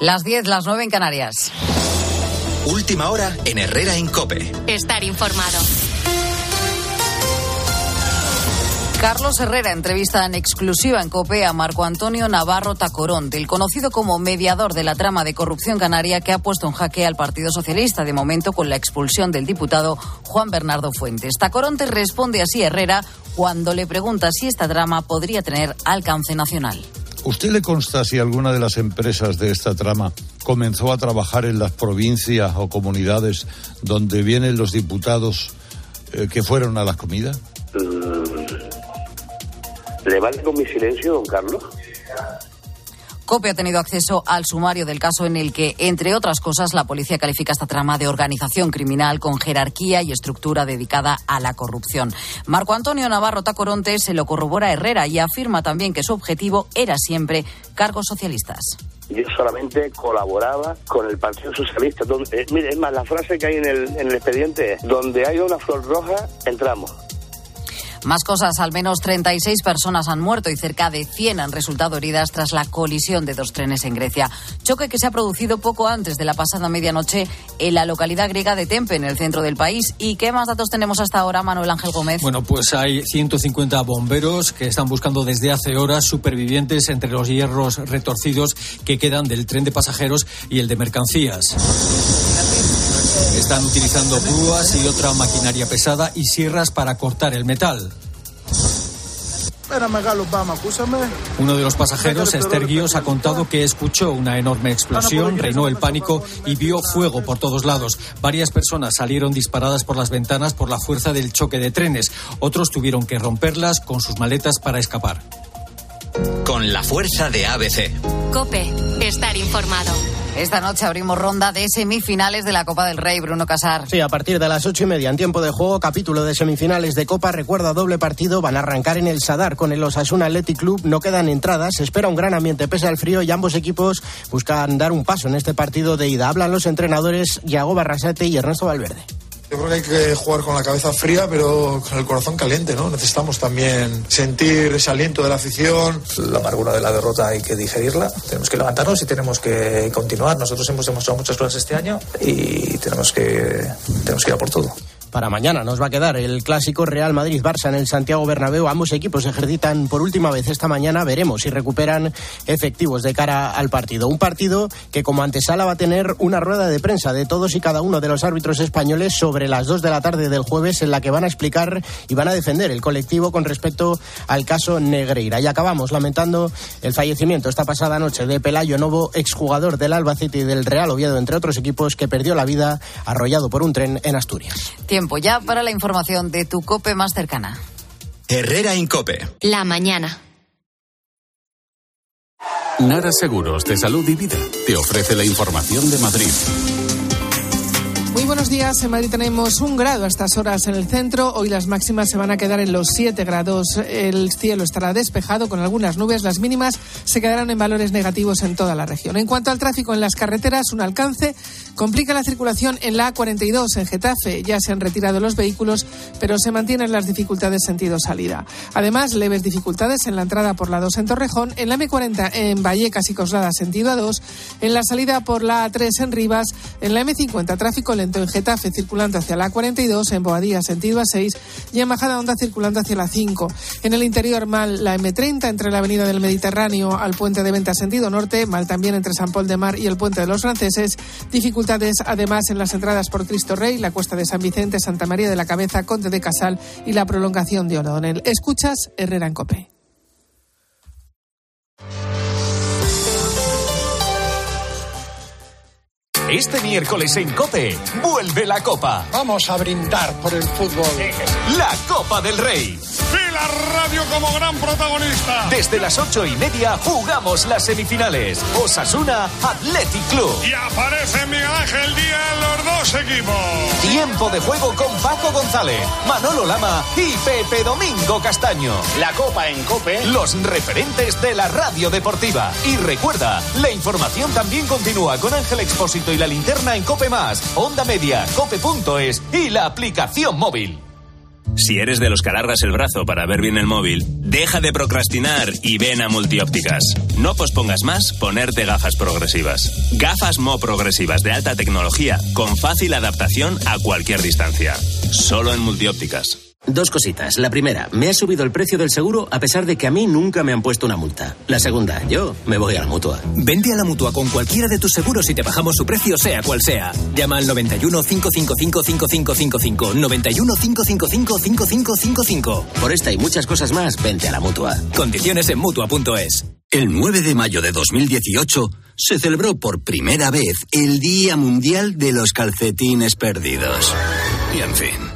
Las 10, las 9 en Canarias. Última hora en Herrera Incope. Estar informado. Carlos Herrera entrevista en exclusiva en COPE a Marco Antonio Navarro Tacorón, del conocido como mediador de la trama de corrupción canaria que ha puesto en jaque al Partido Socialista, de momento con la expulsión del diputado Juan Bernardo Fuentes. Tacoronte responde así a Herrera cuando le pregunta si esta trama podría tener alcance nacional. ¿Usted le consta si alguna de las empresas de esta trama comenzó a trabajar en las provincias o comunidades donde vienen los diputados eh, que fueron a las comidas? ¿Le vale con mi silencio, don Carlos? COPE ha tenido acceso al sumario del caso en el que, entre otras cosas, la policía califica esta trama de organización criminal con jerarquía y estructura dedicada a la corrupción. Marco Antonio Navarro Tacoronte se lo corrobora a Herrera y afirma también que su objetivo era siempre cargos socialistas. Yo solamente colaboraba con el Partido Socialista. Donde, eh, mire, es más, la frase que hay en el, en el expediente es, donde hay una flor roja, entramos. Más cosas, al menos 36 personas han muerto y cerca de 100 han resultado heridas tras la colisión de dos trenes en Grecia. Choque que se ha producido poco antes de la pasada medianoche en la localidad griega de Tempe, en el centro del país. ¿Y qué más datos tenemos hasta ahora, Manuel Ángel Gómez? Bueno, pues hay 150 bomberos que están buscando desde hace horas supervivientes entre los hierros retorcidos que quedan del tren de pasajeros y el de mercancías. Están utilizando grúas y otra maquinaria pesada y sierras para cortar el metal. Uno de los pasajeros, Esther Guíos, ha contado que escuchó una enorme explosión, reinó el pánico y vio fuego por todos lados. Varias personas salieron disparadas por las ventanas por la fuerza del choque de trenes. Otros tuvieron que romperlas con sus maletas para escapar. Con la fuerza de ABC. Cope, estar informado. Esta noche abrimos ronda de semifinales de la Copa del Rey, Bruno Casar. Sí, a partir de las ocho y media en tiempo de juego, capítulo de semifinales de Copa, recuerda doble partido, van a arrancar en el Sadar con el Osasuna Athletic Club, no quedan entradas, se espera un gran ambiente pese al frío y ambos equipos buscan dar un paso en este partido de ida. Hablan los entrenadores Yago Barrasate y Ernesto Valverde. Yo creo que hay que jugar con la cabeza fría, pero con el corazón caliente, ¿no? Necesitamos también sentir ese aliento de la afición. La amargura de la derrota hay que digerirla. Tenemos que levantarnos y tenemos que continuar. Nosotros hemos demostrado muchas cosas este año y tenemos que, tenemos que ir a por todo. Para mañana nos va a quedar el clásico Real Madrid-Barça en el Santiago Bernabéu. Ambos equipos ejercitan por última vez esta mañana. Veremos si recuperan efectivos de cara al partido. Un partido que como antesala va a tener una rueda de prensa de todos y cada uno de los árbitros españoles sobre las dos de la tarde del jueves en la que van a explicar y van a defender el colectivo con respecto al caso Negreira. Y acabamos lamentando el fallecimiento esta pasada noche de Pelayo Novo, exjugador del Albacete y del Real Oviedo, entre otros equipos, que perdió la vida arrollado por un tren en Asturias. Tiempo ya para la información de tu COPE más cercana. Herrera Incope. La mañana. Nara Seguros de Salud y Vida te ofrece la información de Madrid. Buenos días. En Madrid tenemos un grado a estas horas en el centro. Hoy las máximas se van a quedar en los 7 grados. El cielo estará despejado con algunas nubes. Las mínimas se quedarán en valores negativos en toda la región. En cuanto al tráfico en las carreteras, un alcance complica la circulación en la A42 en Getafe. Ya se han retirado los vehículos, pero se mantienen las dificultades sentido salida. Además, leves dificultades en la entrada por la 2 en Torrejón, en la M40 en Vallecas y Coslada sentido A2, en la salida por la A3 en Rivas, en la M50 tráfico lento en Getafe circulando hacia la 42, en Boadía sentido A6 y en Bajada Onda circulando hacia la 5. En el interior mal la M30 entre la Avenida del Mediterráneo al puente de Venta sentido norte, mal también entre San Paul de Mar y el puente de los franceses. Dificultades además en las entradas por Cristo Rey, la Cuesta de San Vicente, Santa María de la Cabeza, Conde de Casal y la prolongación de O'Donnell. Escuchas Herrera en Cope. Este miércoles en Cope, vuelve la Copa. Vamos a brindar por el fútbol. La Copa del Rey. Y la radio como gran protagonista. Desde las ocho y media jugamos las semifinales. Osasuna Athletic Club. Y aparece Miguel Ángel Díaz en los dos equipos. Tiempo de juego con Paco González, Manolo Lama y Pepe Domingo Castaño. La Copa en Cope. Los referentes de la radio deportiva. Y recuerda, la información también continúa con Ángel Expósito y la linterna en Cope Más, Onda Media, Cope.es y la aplicación móvil. Si eres de los que alargas el brazo para ver bien el móvil, deja de procrastinar y ven a Multiópticas. No pospongas más ponerte gafas progresivas. Gafas Mo progresivas de alta tecnología con fácil adaptación a cualquier distancia. Solo en Multiópticas. Dos cositas. La primera, me ha subido el precio del seguro a pesar de que a mí nunca me han puesto una multa. La segunda, yo me voy a la mutua. Vende a la mutua con cualquiera de tus seguros y te bajamos su precio, sea cual sea. Llama al 91 555 5555. 91 555 5555. Por esta y muchas cosas más, vente a la mutua. Condiciones en mutua.es. El 9 de mayo de 2018 se celebró por primera vez el Día Mundial de los Calcetines Perdidos. Y en fin.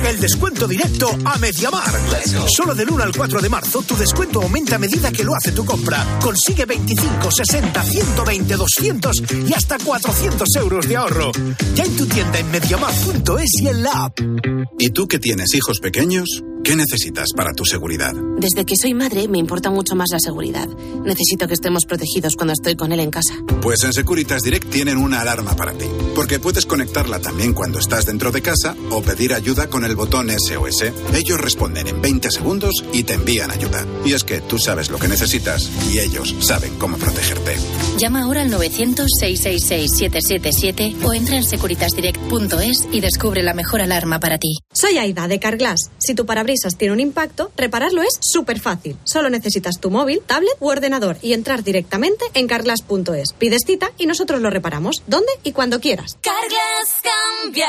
Llega el descuento directo a Mediamar. Solo del 1 al 4 de marzo tu descuento aumenta a medida que lo hace tu compra. Consigue 25, 60, 120, 200 y hasta 400 euros de ahorro. Ya en tu tienda en mediamar.es y en la app. ¿Y tú que tienes hijos pequeños? ¿Qué necesitas para tu seguridad? Desde que soy madre me importa mucho más la seguridad. Necesito que estemos protegidos cuando estoy con él en casa. Pues en Securitas Direct tienen una alarma para ti, porque puedes conectarla también cuando estás dentro de casa o pedir ayuda con el botón SOS. Ellos responden en 20 segundos y te envían ayuda. Y es que tú sabes lo que necesitas y ellos saben cómo protegerte. Llama ahora al 900-666-777 o entra en securitasdirect.es y descubre la mejor alarma para ti. Soy Aida de Carglass. Si tu parabrisas tiene un impacto, repararlo es súper fácil. Solo necesitas tu móvil, tablet u ordenador y entrar directamente en carglass.es. Pides cita y nosotros lo reparamos donde y cuando quieras. Carglass cambia,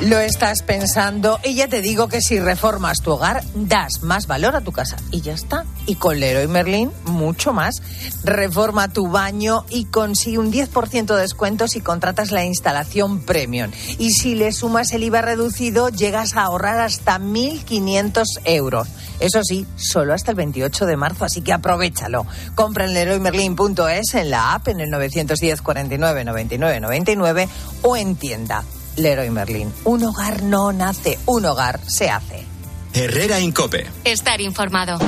Lo estás pensando y ya te digo que si reformas tu hogar, das más valor a tu casa. Y ya está. Y con Leroy Merlin, mucho más. Reforma tu baño y consigue un 10% de descuento si contratas la instalación premium. Y si le sumas el IVA reducido, llegas a ahorrar hasta 1.500 euros. Eso sí, solo hasta el 28 de marzo, así que aprovechalo. Compra en leroymerlin.es, en la app, en el 910 49 99 99 o en tienda. Leroy Merlin. Un hogar no nace, un hogar se hace. Herrera Incope. Estar informado.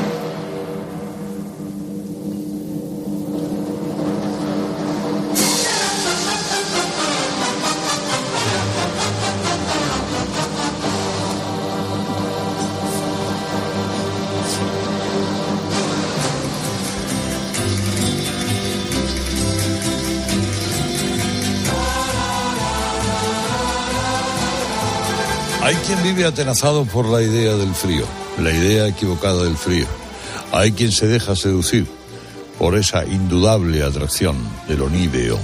Vive atenazado por la idea del frío, la idea equivocada del frío. Hay quien se deja seducir por esa indudable atracción del oníveo.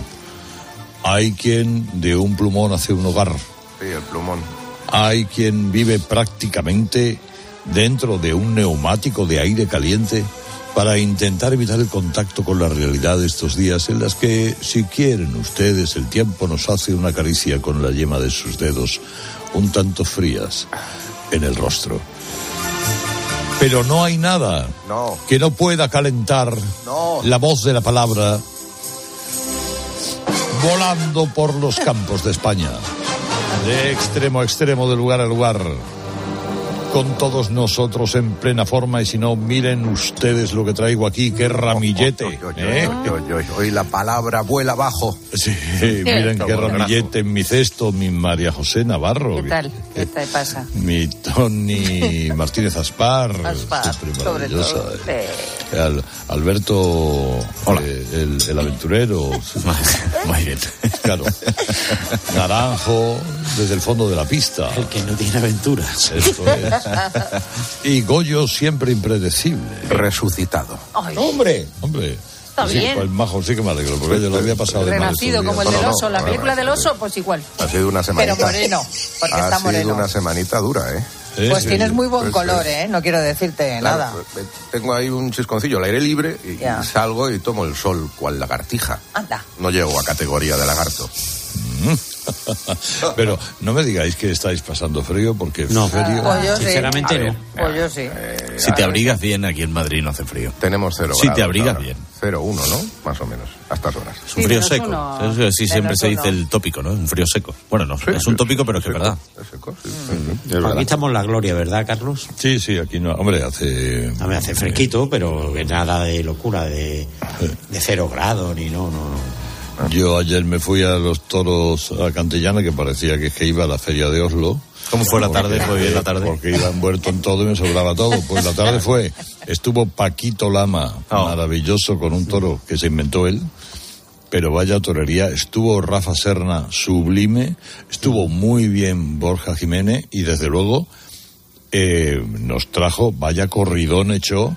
Hay quien de un plumón hace un hogar. Sí, el plumón. Hay quien vive prácticamente dentro de un neumático de aire caliente para intentar evitar el contacto con la realidad de estos días en las que, si quieren ustedes, el tiempo nos hace una caricia con la yema de sus dedos un tanto frías en el rostro. Pero no hay nada no. que no pueda calentar no. la voz de la palabra volando por los campos de España, de extremo a extremo, de lugar a lugar, con todos nosotros en plena forma y si no, miren ustedes lo que traigo aquí, qué ramillete. ¿eh? Hoy la palabra vuela abajo. Sí, miren qué ramillete en mi cesto, mi María José Navarro. ¿Qué tal? ¿Qué te pasa? Mi Tony Martínez Aspar. Aspar, sobre todo. Al, Alberto, eh, el, el, aventurero. Muy bien. Claro. Naranjo, desde el fondo de la pista. El que no tiene aventuras. Eso es. y Goyo siempre impredecible. Resucitado. Ay. ¡Hombre! ¡Hombre! Está sí, bien. Pues majo, sí que me alegro, porque yo lo había pasado de Renacido como el del No, no, oso, la película del oso, pues igual. Ha sido una Pero semanita. moreno, porque ha está sido moreno. una semanita dura, ¿eh? Pues Sí, tienes sí, muy buen pues, color, eh. No quiero decirte Claro, nada. eh, Tengo ahí un chisconcillo al aire libre y salgo y tomo el sol cual lagartija. Anda. No llego a categoría de lagarto. Pero no me digáis que estáis pasando frío porque No. frío. Pues yo sí. Sinceramente ver, no. Pues yo sí. Si te abrigas bien, aquí en Madrid no hace frío. Tenemos cero Si te grados abrigas ahora. bien. Cero uno, ¿no? Más o menos, a estas horas. Es un frío menos seco. uno. Sí, siempre Menos se dice uno. el tópico, ¿no? Un frío seco. Bueno, no, es un tópico, pero es que es verdad. Es seco, sí. Aquí estamos en la gloria, ¿verdad, Carlos? Sí, sí, aquí no. Hombre, hace. A ver, hace fresquito, pero que nada de locura, de, de cero grado, ni no, no, no. Yo ayer me fui a los toros a Cantillana, que parecía que, que iba a la feria de Oslo. ¿Cómo fue la tarde? ¿Fue bien la tarde? Porque iba envuelto en todo y me sobraba todo. Pues la tarde fue, estuvo Paquito Lama, Oh. maravilloso, con un toro que se inventó él. Pero vaya torería, estuvo Rafa Serna sublime, estuvo muy bien Borja Jiménez y desde luego eh, nos trajo, vaya corridón hecho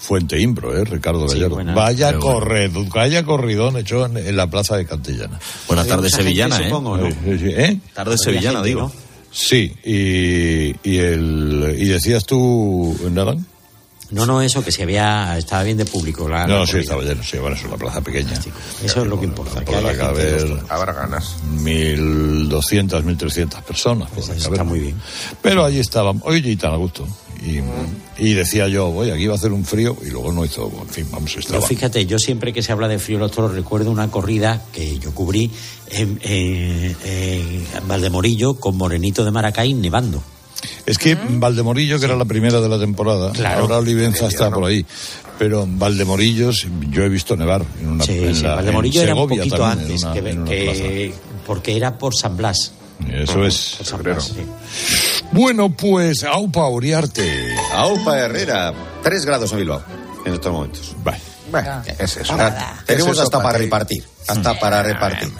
Fuente Impro, eh, Ricardo Sí, Gallardo. vaya, bueno. corred, vaya corridón hecho en, en la plaza de Cantillana. Buenas tardes sevillana, gente, ¿eh? supongo, ¿no? ¿Eh? Tarde sevillana, gente, digo. ¿no? Sí, y, y, el, y decías tú, Naran. No, no, eso, que si había, estaba bien de público. La, No, la sí, estaba lleno, sí, bueno, es una plaza pequeña. Eso es lo que importa. Que los toros. Habrá ganas. 1.200, 1.300 personas. podrá Está muy bien. Pero allí estábamos, oye, y tan a gusto. Y, y decía yo, oye, aquí va a hacer un frío, y luego no hizo, en fin, vamos, estaba. fíjate, yo siempre que se habla de frío en los toros recuerdo una corrida que yo cubrí en, en- en Valdemorillo con Morenito de Maracay nevando. Es que Valdemorillo, que era la primera de la temporada, Claro. ahora Olivenza está por ahí. Pero Valdemorillos, yo he visto nevar en una Sí, en sí, la- Valdemorillo en era un poquito también, antes, una- que, porque era por San Blas. Eso es. Por San Blas, sí. Bueno, pues, Aupa Uriarte. Aupa Herrera, 3 grados en Bilbao en estos momentos. Bueno, es eso. Nada. ¿Qué Tenemos es eso hasta para para ti? repartir. Hasta para repartir.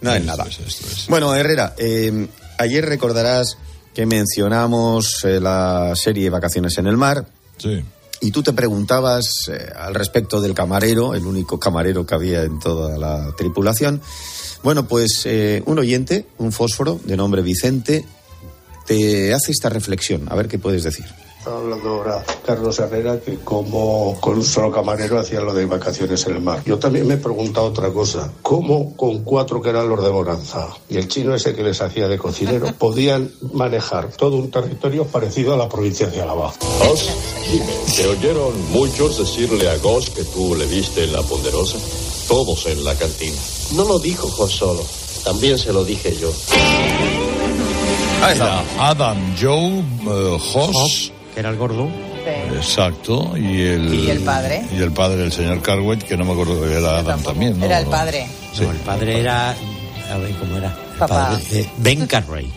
No es Esto nada. es, esto es. Bueno, Herrera, eh, ayer recordarás que mencionamos eh, la serie Vacaciones en el Mar Sí. y tú te preguntabas eh, al respecto del camarero, el único camarero que había en toda la tripulación. Bueno, pues eh, un oyente, un fósforo de nombre Vicente, te hace esta reflexión. A ver qué puedes decir. Estaba hablando ahora Carlos Herrera que como con un solo camarero hacía lo de vacaciones en el mar. Yo también me he preguntado otra cosa. ¿Cómo con cuatro que eran los de Bonanza y el chino ese que les hacía de cocinero podían manejar todo un territorio parecido a la provincia de Álava? Gos, dime, ¿te oyeron muchos decirle a Gos que tú le viste en la ponderosa? Todos en la cantina. No lo dijo Jos solo, también se lo dije yo. Era Adam, Joe, eh, Hoss, Que era el gordo. exacto, y el... Y el padre. Y el padre, el señor Carwet, que no me acuerdo, era Adam también, ¿no? Era el padre. Sí. No, el padre era. A ver cómo era. El Papá. padre, eh, ben Carrey.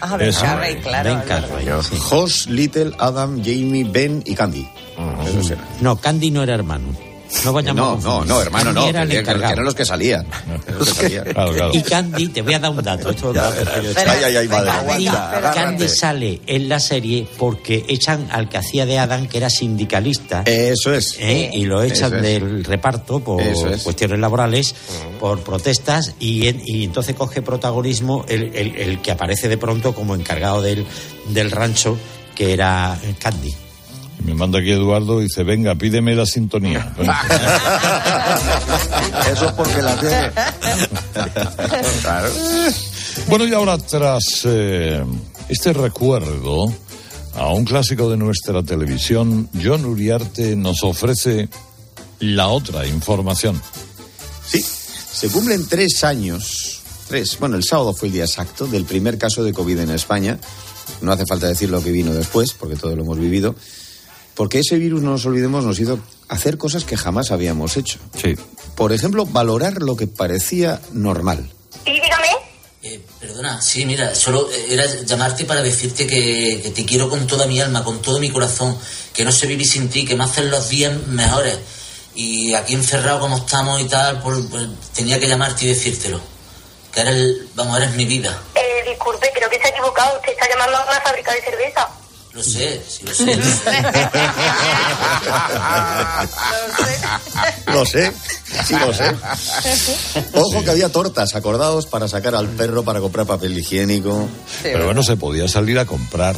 Ah, Ben. Carrey, claro. Ben. Carrey. sí. Hoss, Little, Adam, Jamie, Ben y Candy. No, Candy no era hermano. No vayamos No, no, no, hermano, no. Era el Que, que- que encargado. eran los que salían. Los que salían. Claro, claro. Y Candy, te voy a dar un dato. Esto es Ya, dato que yo- espera. Ay, ay, ay, madre. Candy, Aguanta, agárrate. Candy sale en la serie porque echan al que hacía de Adam, que era sindicalista. Eso es. ¿eh? y lo echan Eso es. del reparto por es. cuestiones laborales, por protestas, y, en- y entonces coge protagonismo el, el- el que aparece de pronto como encargado del, del rancho, que era eh, Candy. Me manda aquí Eduardo y dice, venga, pídeme la sintonía. Eso es porque la tiene. Claro. Bueno, y ahora tras eh, este recuerdo a un clásico de nuestra televisión, John Uriarte nos ofrece la otra información. Sí, se cumplen tres años, tres, bueno, el sábado fue el día exacto del primer caso de COVID en España. No hace falta decir lo que vino después, porque todo lo hemos vivido. Porque ese virus, no nos olvidemos, nos hizo hacer cosas que jamás habíamos hecho. Sí. Por ejemplo, valorar lo que parecía normal. Sí, dígame. Eh, perdona, sí, mira, solo eh, era llamarte para decirte que, que te quiero con toda mi alma, con todo mi corazón, que no sé vivir sin ti, que me hacen los días mejores. Y aquí encerrado como estamos y tal, pues, pues, tenía que llamarte y decírtelo. Que eres, vamos, eres mi vida. Eh, disculpe, creo que se ha equivocado. Usted está llamando a una fábrica de cerveza. Lo sé, sí lo sé. lo sé. Lo sé, sí lo sé. Ojo que había tortas, acordados, para sacar al perro para comprar papel higiénico. Pero bueno, se podía salir a comprar.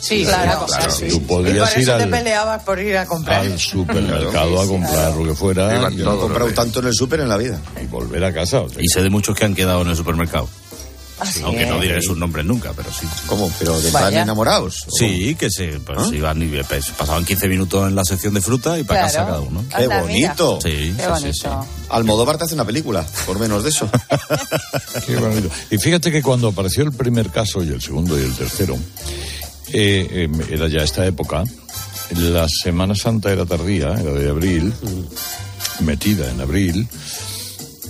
Sí, claro. Claro, sí. tú Y por podías ir eso te al, peleabas por ir a comprar. al supermercado a comprar lo que fuera. Yo no he comprado tanto en el súper en la vida. Y volver a casa. o sea, Y sé de muchos que han quedado en el supermercado. Así Aunque no diré sus nombres nunca, pero sí. ¿Cómo? ¿Pero de Vaya. enamorados? ¿O Sí, que se pues, ¿Ah? iban y pues, pasaban 15 minutos en la sección de fruta y para Claro. casa cada uno. ¡Qué Anda, mira. bonito! Sí, Qué sí, sí, sí. Almodóvar te hace una película, por menos de eso. Qué bonito. Y fíjate que cuando apareció el primer caso y el segundo y el tercero, eh, eh, era ya esta época, la Semana Santa era tardía, era de abril, metida en abril,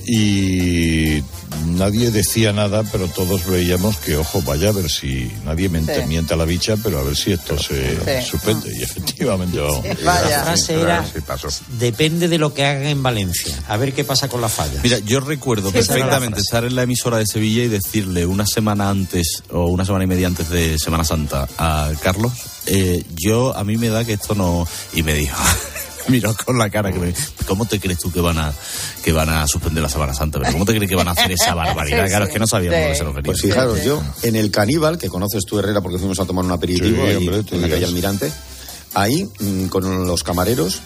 y nadie decía nada, pero todos veíamos que, ojo, vaya a ver si nadie mente, Sí. miente a la bicha, pero a ver si esto se Sí. suspende. Y efectivamente, vamos. Vaya. La frase era, depende de lo que hagan en Valencia. A ver qué pasa con las fallas. Mira, yo recuerdo la perfectamente estar en la emisora de Sevilla y decirle una semana antes o una semana y media antes de Semana Santa a Carlos, eh, yo a mí me da que esto no... Y me dijo, miró con la cara que me... ¿Cómo te crees tú que van a que van a suspender la Semana Santa? ¿Pero ¿Cómo te crees que van a hacer esa barbaridad? Sí, Claro, sí. es que no sabíamos lo que Sí. se refería. Pues fijaros, yo en el Caníbal, que conoces tú Herrera porque fuimos a tomar un aperitivo Sí, ahí hombre, en la calle. Almirante, ahí mm, con los camareros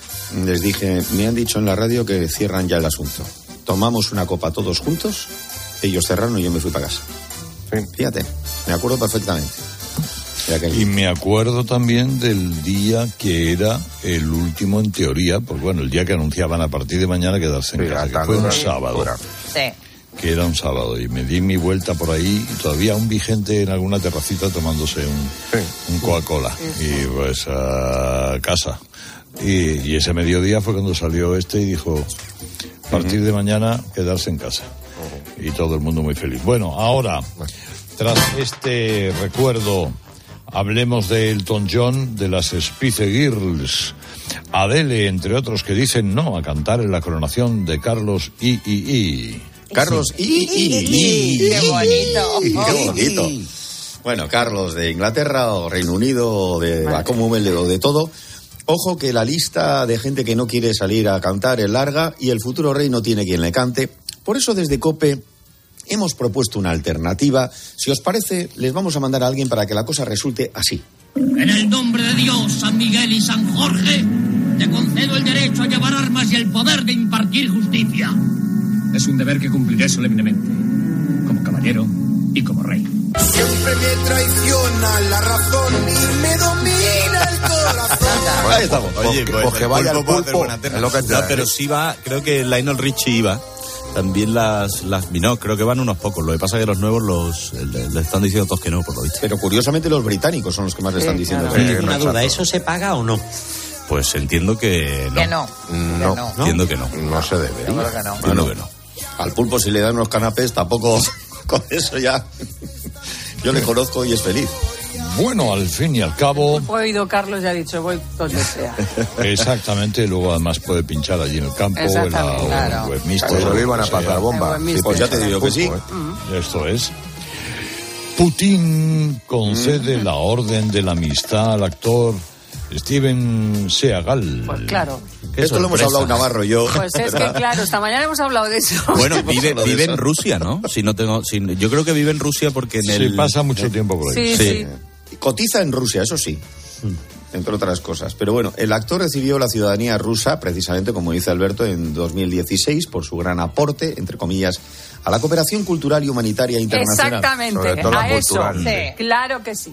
les dije, me han dicho en la radio que cierran ya el asunto. Tomamos una copa todos juntos, ellos cerraron y yo me fui para casa. Fíjate, me acuerdo perfectamente. Y me acuerdo también del día que era el último en teoría, pues bueno, el día que anunciaban a partir de mañana quedarse en Sí, casa, que fue un sábado. Sí. que era un sábado, y me di mi vuelta por ahí y todavía un vigente en alguna terracita tomándose un, un Coca-Cola y pues a casa. Y, y ese mediodía fue cuando salió este y dijo, a partir de mañana quedarse en casa. Y todo el mundo muy feliz. Bueno, ahora, tras este recuerdo, hablemos de Elton John, de las Spice Girls, Adele, entre otros, que dicen no a cantar en la coronación de Carlos I. I, I. Carlos y, y, y- Qué bonito. Qué bonito. Bueno, Carlos de Inglaterra o Reino Unido o de la Commonwealth o de todo. Ojo que la lista de gente que no quiere salir a cantar es larga y el futuro rey no tiene quien le cante. Por eso desde COPE hemos propuesto una alternativa. Si os parece, les vamos a mandar a alguien para que la cosa resulte así. En el nombre de Dios, San Miguel y San Jorge, te concedo el derecho a llevar armas y el poder de impartir justicia. Es un deber que cumpliré solemnemente, como caballero y como rey. Siempre me traiciona la razón y me domina el corazón. Ahí estamos. Oye, Pues pues, que- pues que el vaya pulpo el pulpo, buena es lo que pero ¿eh? sí va, creo que Lionel Richie iba. También las, las no, creo que van unos pocos. Lo que pasa es que los nuevos los le, le están diciendo todos que no, por lo visto. Pero curiosamente los británicos son los que más le están diciendo. Yo que una duda, ¿eso se paga o no? Pues entiendo que no. Que no. No, no. Entiendo que no. no se debe. Yo creo que no. Que no. Al pulpo si le dan unos canapés tampoco con eso ya. Yo le conozco y es feliz. Bueno, al fin y al cabo, He oído Carlos ya ha dicho, voy donde sea. exactamente, luego además puede pinchar allí en el campo, en la claro. Westminster, Pues o le iban lo a pasar bomba. En Sí, Pues ya te digo que sí. ¿eh? Esto es. Putin concede la orden de la amistad al actor Steven Seagal. Pues claro. Qué Esto lo hemos hablado Navarro y yo. Pues es que claro, esta mañana hemos hablado de eso. Bueno, vive, vive eso. en Rusia, ¿no? Si no tengo, si- yo creo que vive en Rusia porque en Se el pasa mucho tiempo por ahí. Sí, sí. Cotiza en Rusia, eso sí. Entre otras cosas. Pero bueno, el actor recibió la ciudadanía rusa, precisamente como dice Alberto, en 2016 por su gran aporte, entre comillas, a la cooperación cultural y humanitaria internacional. Exactamente, Sobre todo la a eso. Sí. Claro que sí.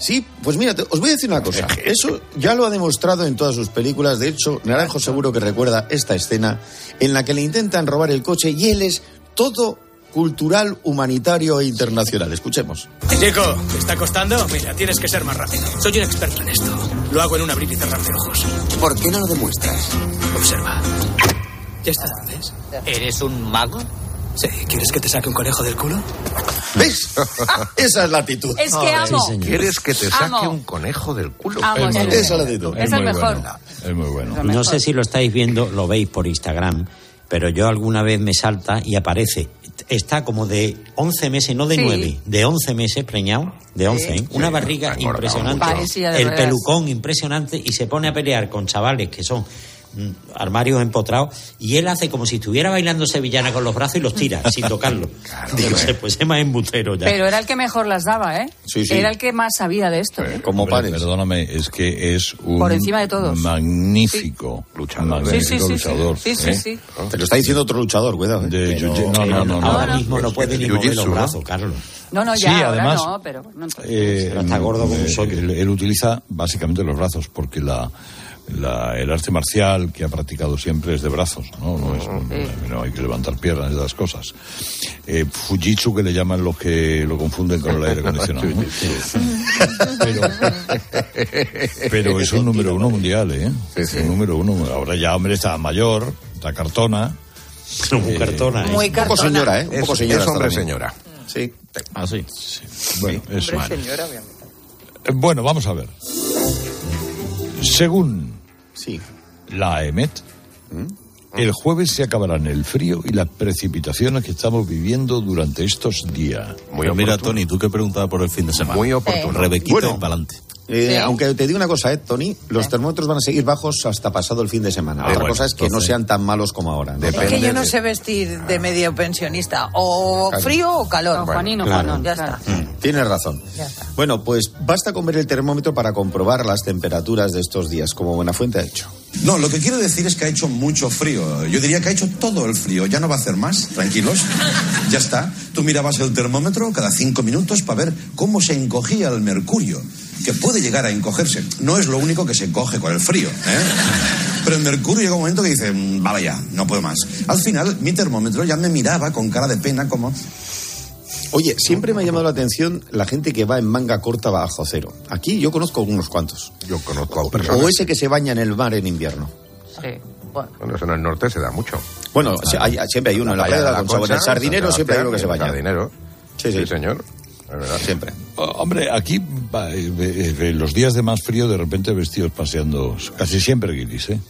Sí, pues mira, te- os voy a decir una cosa. Eso ya lo ha demostrado en todas sus películas. De hecho, Naranjo seguro que recuerda esta escena en la que le intentan robar el coche y él es todo cultural, humanitario e internacional. Escuchemos. Chico, ¿te está costando? Mira, tienes que ser más rápido. Soy un experto en esto. Lo hago en un abrir y cerrar de ojos. ¿Por qué no lo demuestras? Observa. Ya está, ¿ves? ¿Eres un mago? Sí, ¿quieres que te saque un conejo del culo? ¿Ves? Esa es la actitud. Es que amo. ¿Quieres que te saque Amo. un conejo del culo? Amo. Es Esa es la actitud. Es el muy mejor. bueno. Es muy bueno. No sé si lo estáis viendo, lo veis por Instagram, pero yo alguna vez me salta y aparece. Está como de 11 meses, no de Sí. 9, de 11 meses preñado, de 11, ¿eh? una barriga impresionante, el ruedas. pelucón impresionante y se pone a pelear con chavales que son armarios empotrados, y él hace como si estuviera bailando sevillana con los brazos y los tira, sin tocarlo. Digo, "Se- pues es más embustero ya. Pero era el que mejor las daba, ¿eh? Sí, sí. Era el que más sabía de esto. ¿eh? Como Hombre, Perdóname, es que es un Por encima de todos. magnífico luchador. Magnífico Sí, sí, sí, luchador. sí, sí, ¿eh? sí. Te lo está diciendo otro luchador, cuidado. ¿eh? De jiu- no, no, no, no. Ahora mismo no puede ni mover los ¿no? brazos, Carlos. No, no, Sí, ya, ahora además, no, pero... no. Eh, Pero está gordo como eh, sollo. él, él utiliza básicamente los brazos porque la, la- el arte marcial que ha practicado siempre es de brazos, no, no, es, no, no hay que levantar piernas y esas cosas. Eh, Fujitsu que le llaman los que lo confunden con el aire acondicionado. ¿no? Pero es un número uno mundial, ¿eh? Un número uno. Ahora ya, hombre, está mayor, está cartona. Muy cartona, ¿eh? Muy Un poco cartona. señora, ¿eh? Un Es, poco señora. es hombre señora. Sí. Ah, sí. Bueno, eso. Hombre, señora, obviamente. Eh, Bueno, vamos a ver. Según Sí. la EMET, el jueves se acabarán el frío y las precipitaciones que estamos viviendo durante estos días. Muy Pues mira. Tony, tú que preguntabas por el fin de semana. Muy oportuno. Rebequita Bueno. y pa'lante. Eh, Sí. Aunque te digo una cosa, eh, Tony, los termómetros van a seguir bajos hasta pasado el fin de semana. Ah, Otra bueno, cosa es que no entonces- sean tan malos como ahora. ¿no? Es que Depende yo no de- sé vestir de medio pensionista. O frío o calor. No, Juanino, claro. Juanón, Ya claro. está. Mm, Tienes razón. Bueno, pues basta con ver el termómetro para comprobar las temperaturas de estos días, como Buenafuente ha hecho. No, lo que quiero decir es que ha hecho mucho frío. Yo diría que ha hecho todo el frío. Ya no va a hacer más. Tranquilos. Ya está. Tú mirabas el termómetro cada cinco minutos para ver cómo se encogía el mercurio. Que puede llegar a encogerse. No es lo único que se encoge con el frío. ¿eh? Pero el mercurio llega un momento que dice, "Mm, vale ya, no puedo más. Al final, mi termómetro ya me miraba con cara de pena como... Oye, siempre me ha llamado la atención la gente que va en manga corta bajo cero. Aquí yo conozco unos cuantos. Yo conozco a personas. O ese que se baña en el mar en invierno. Sí. Bueno. Bueno, eso en el norte se da mucho. Bueno, se- hay- siempre hay uno en la playa de la Concha. En el sardinero siempre hay uno que se baña. Sardinero. Sí, sí. Sí, señor. Es verdad. Siempre. Oh, hombre, aquí va, eh, eh, eh, los días de más frío de repente vestidos paseando, casi siempre guiris, ¿eh?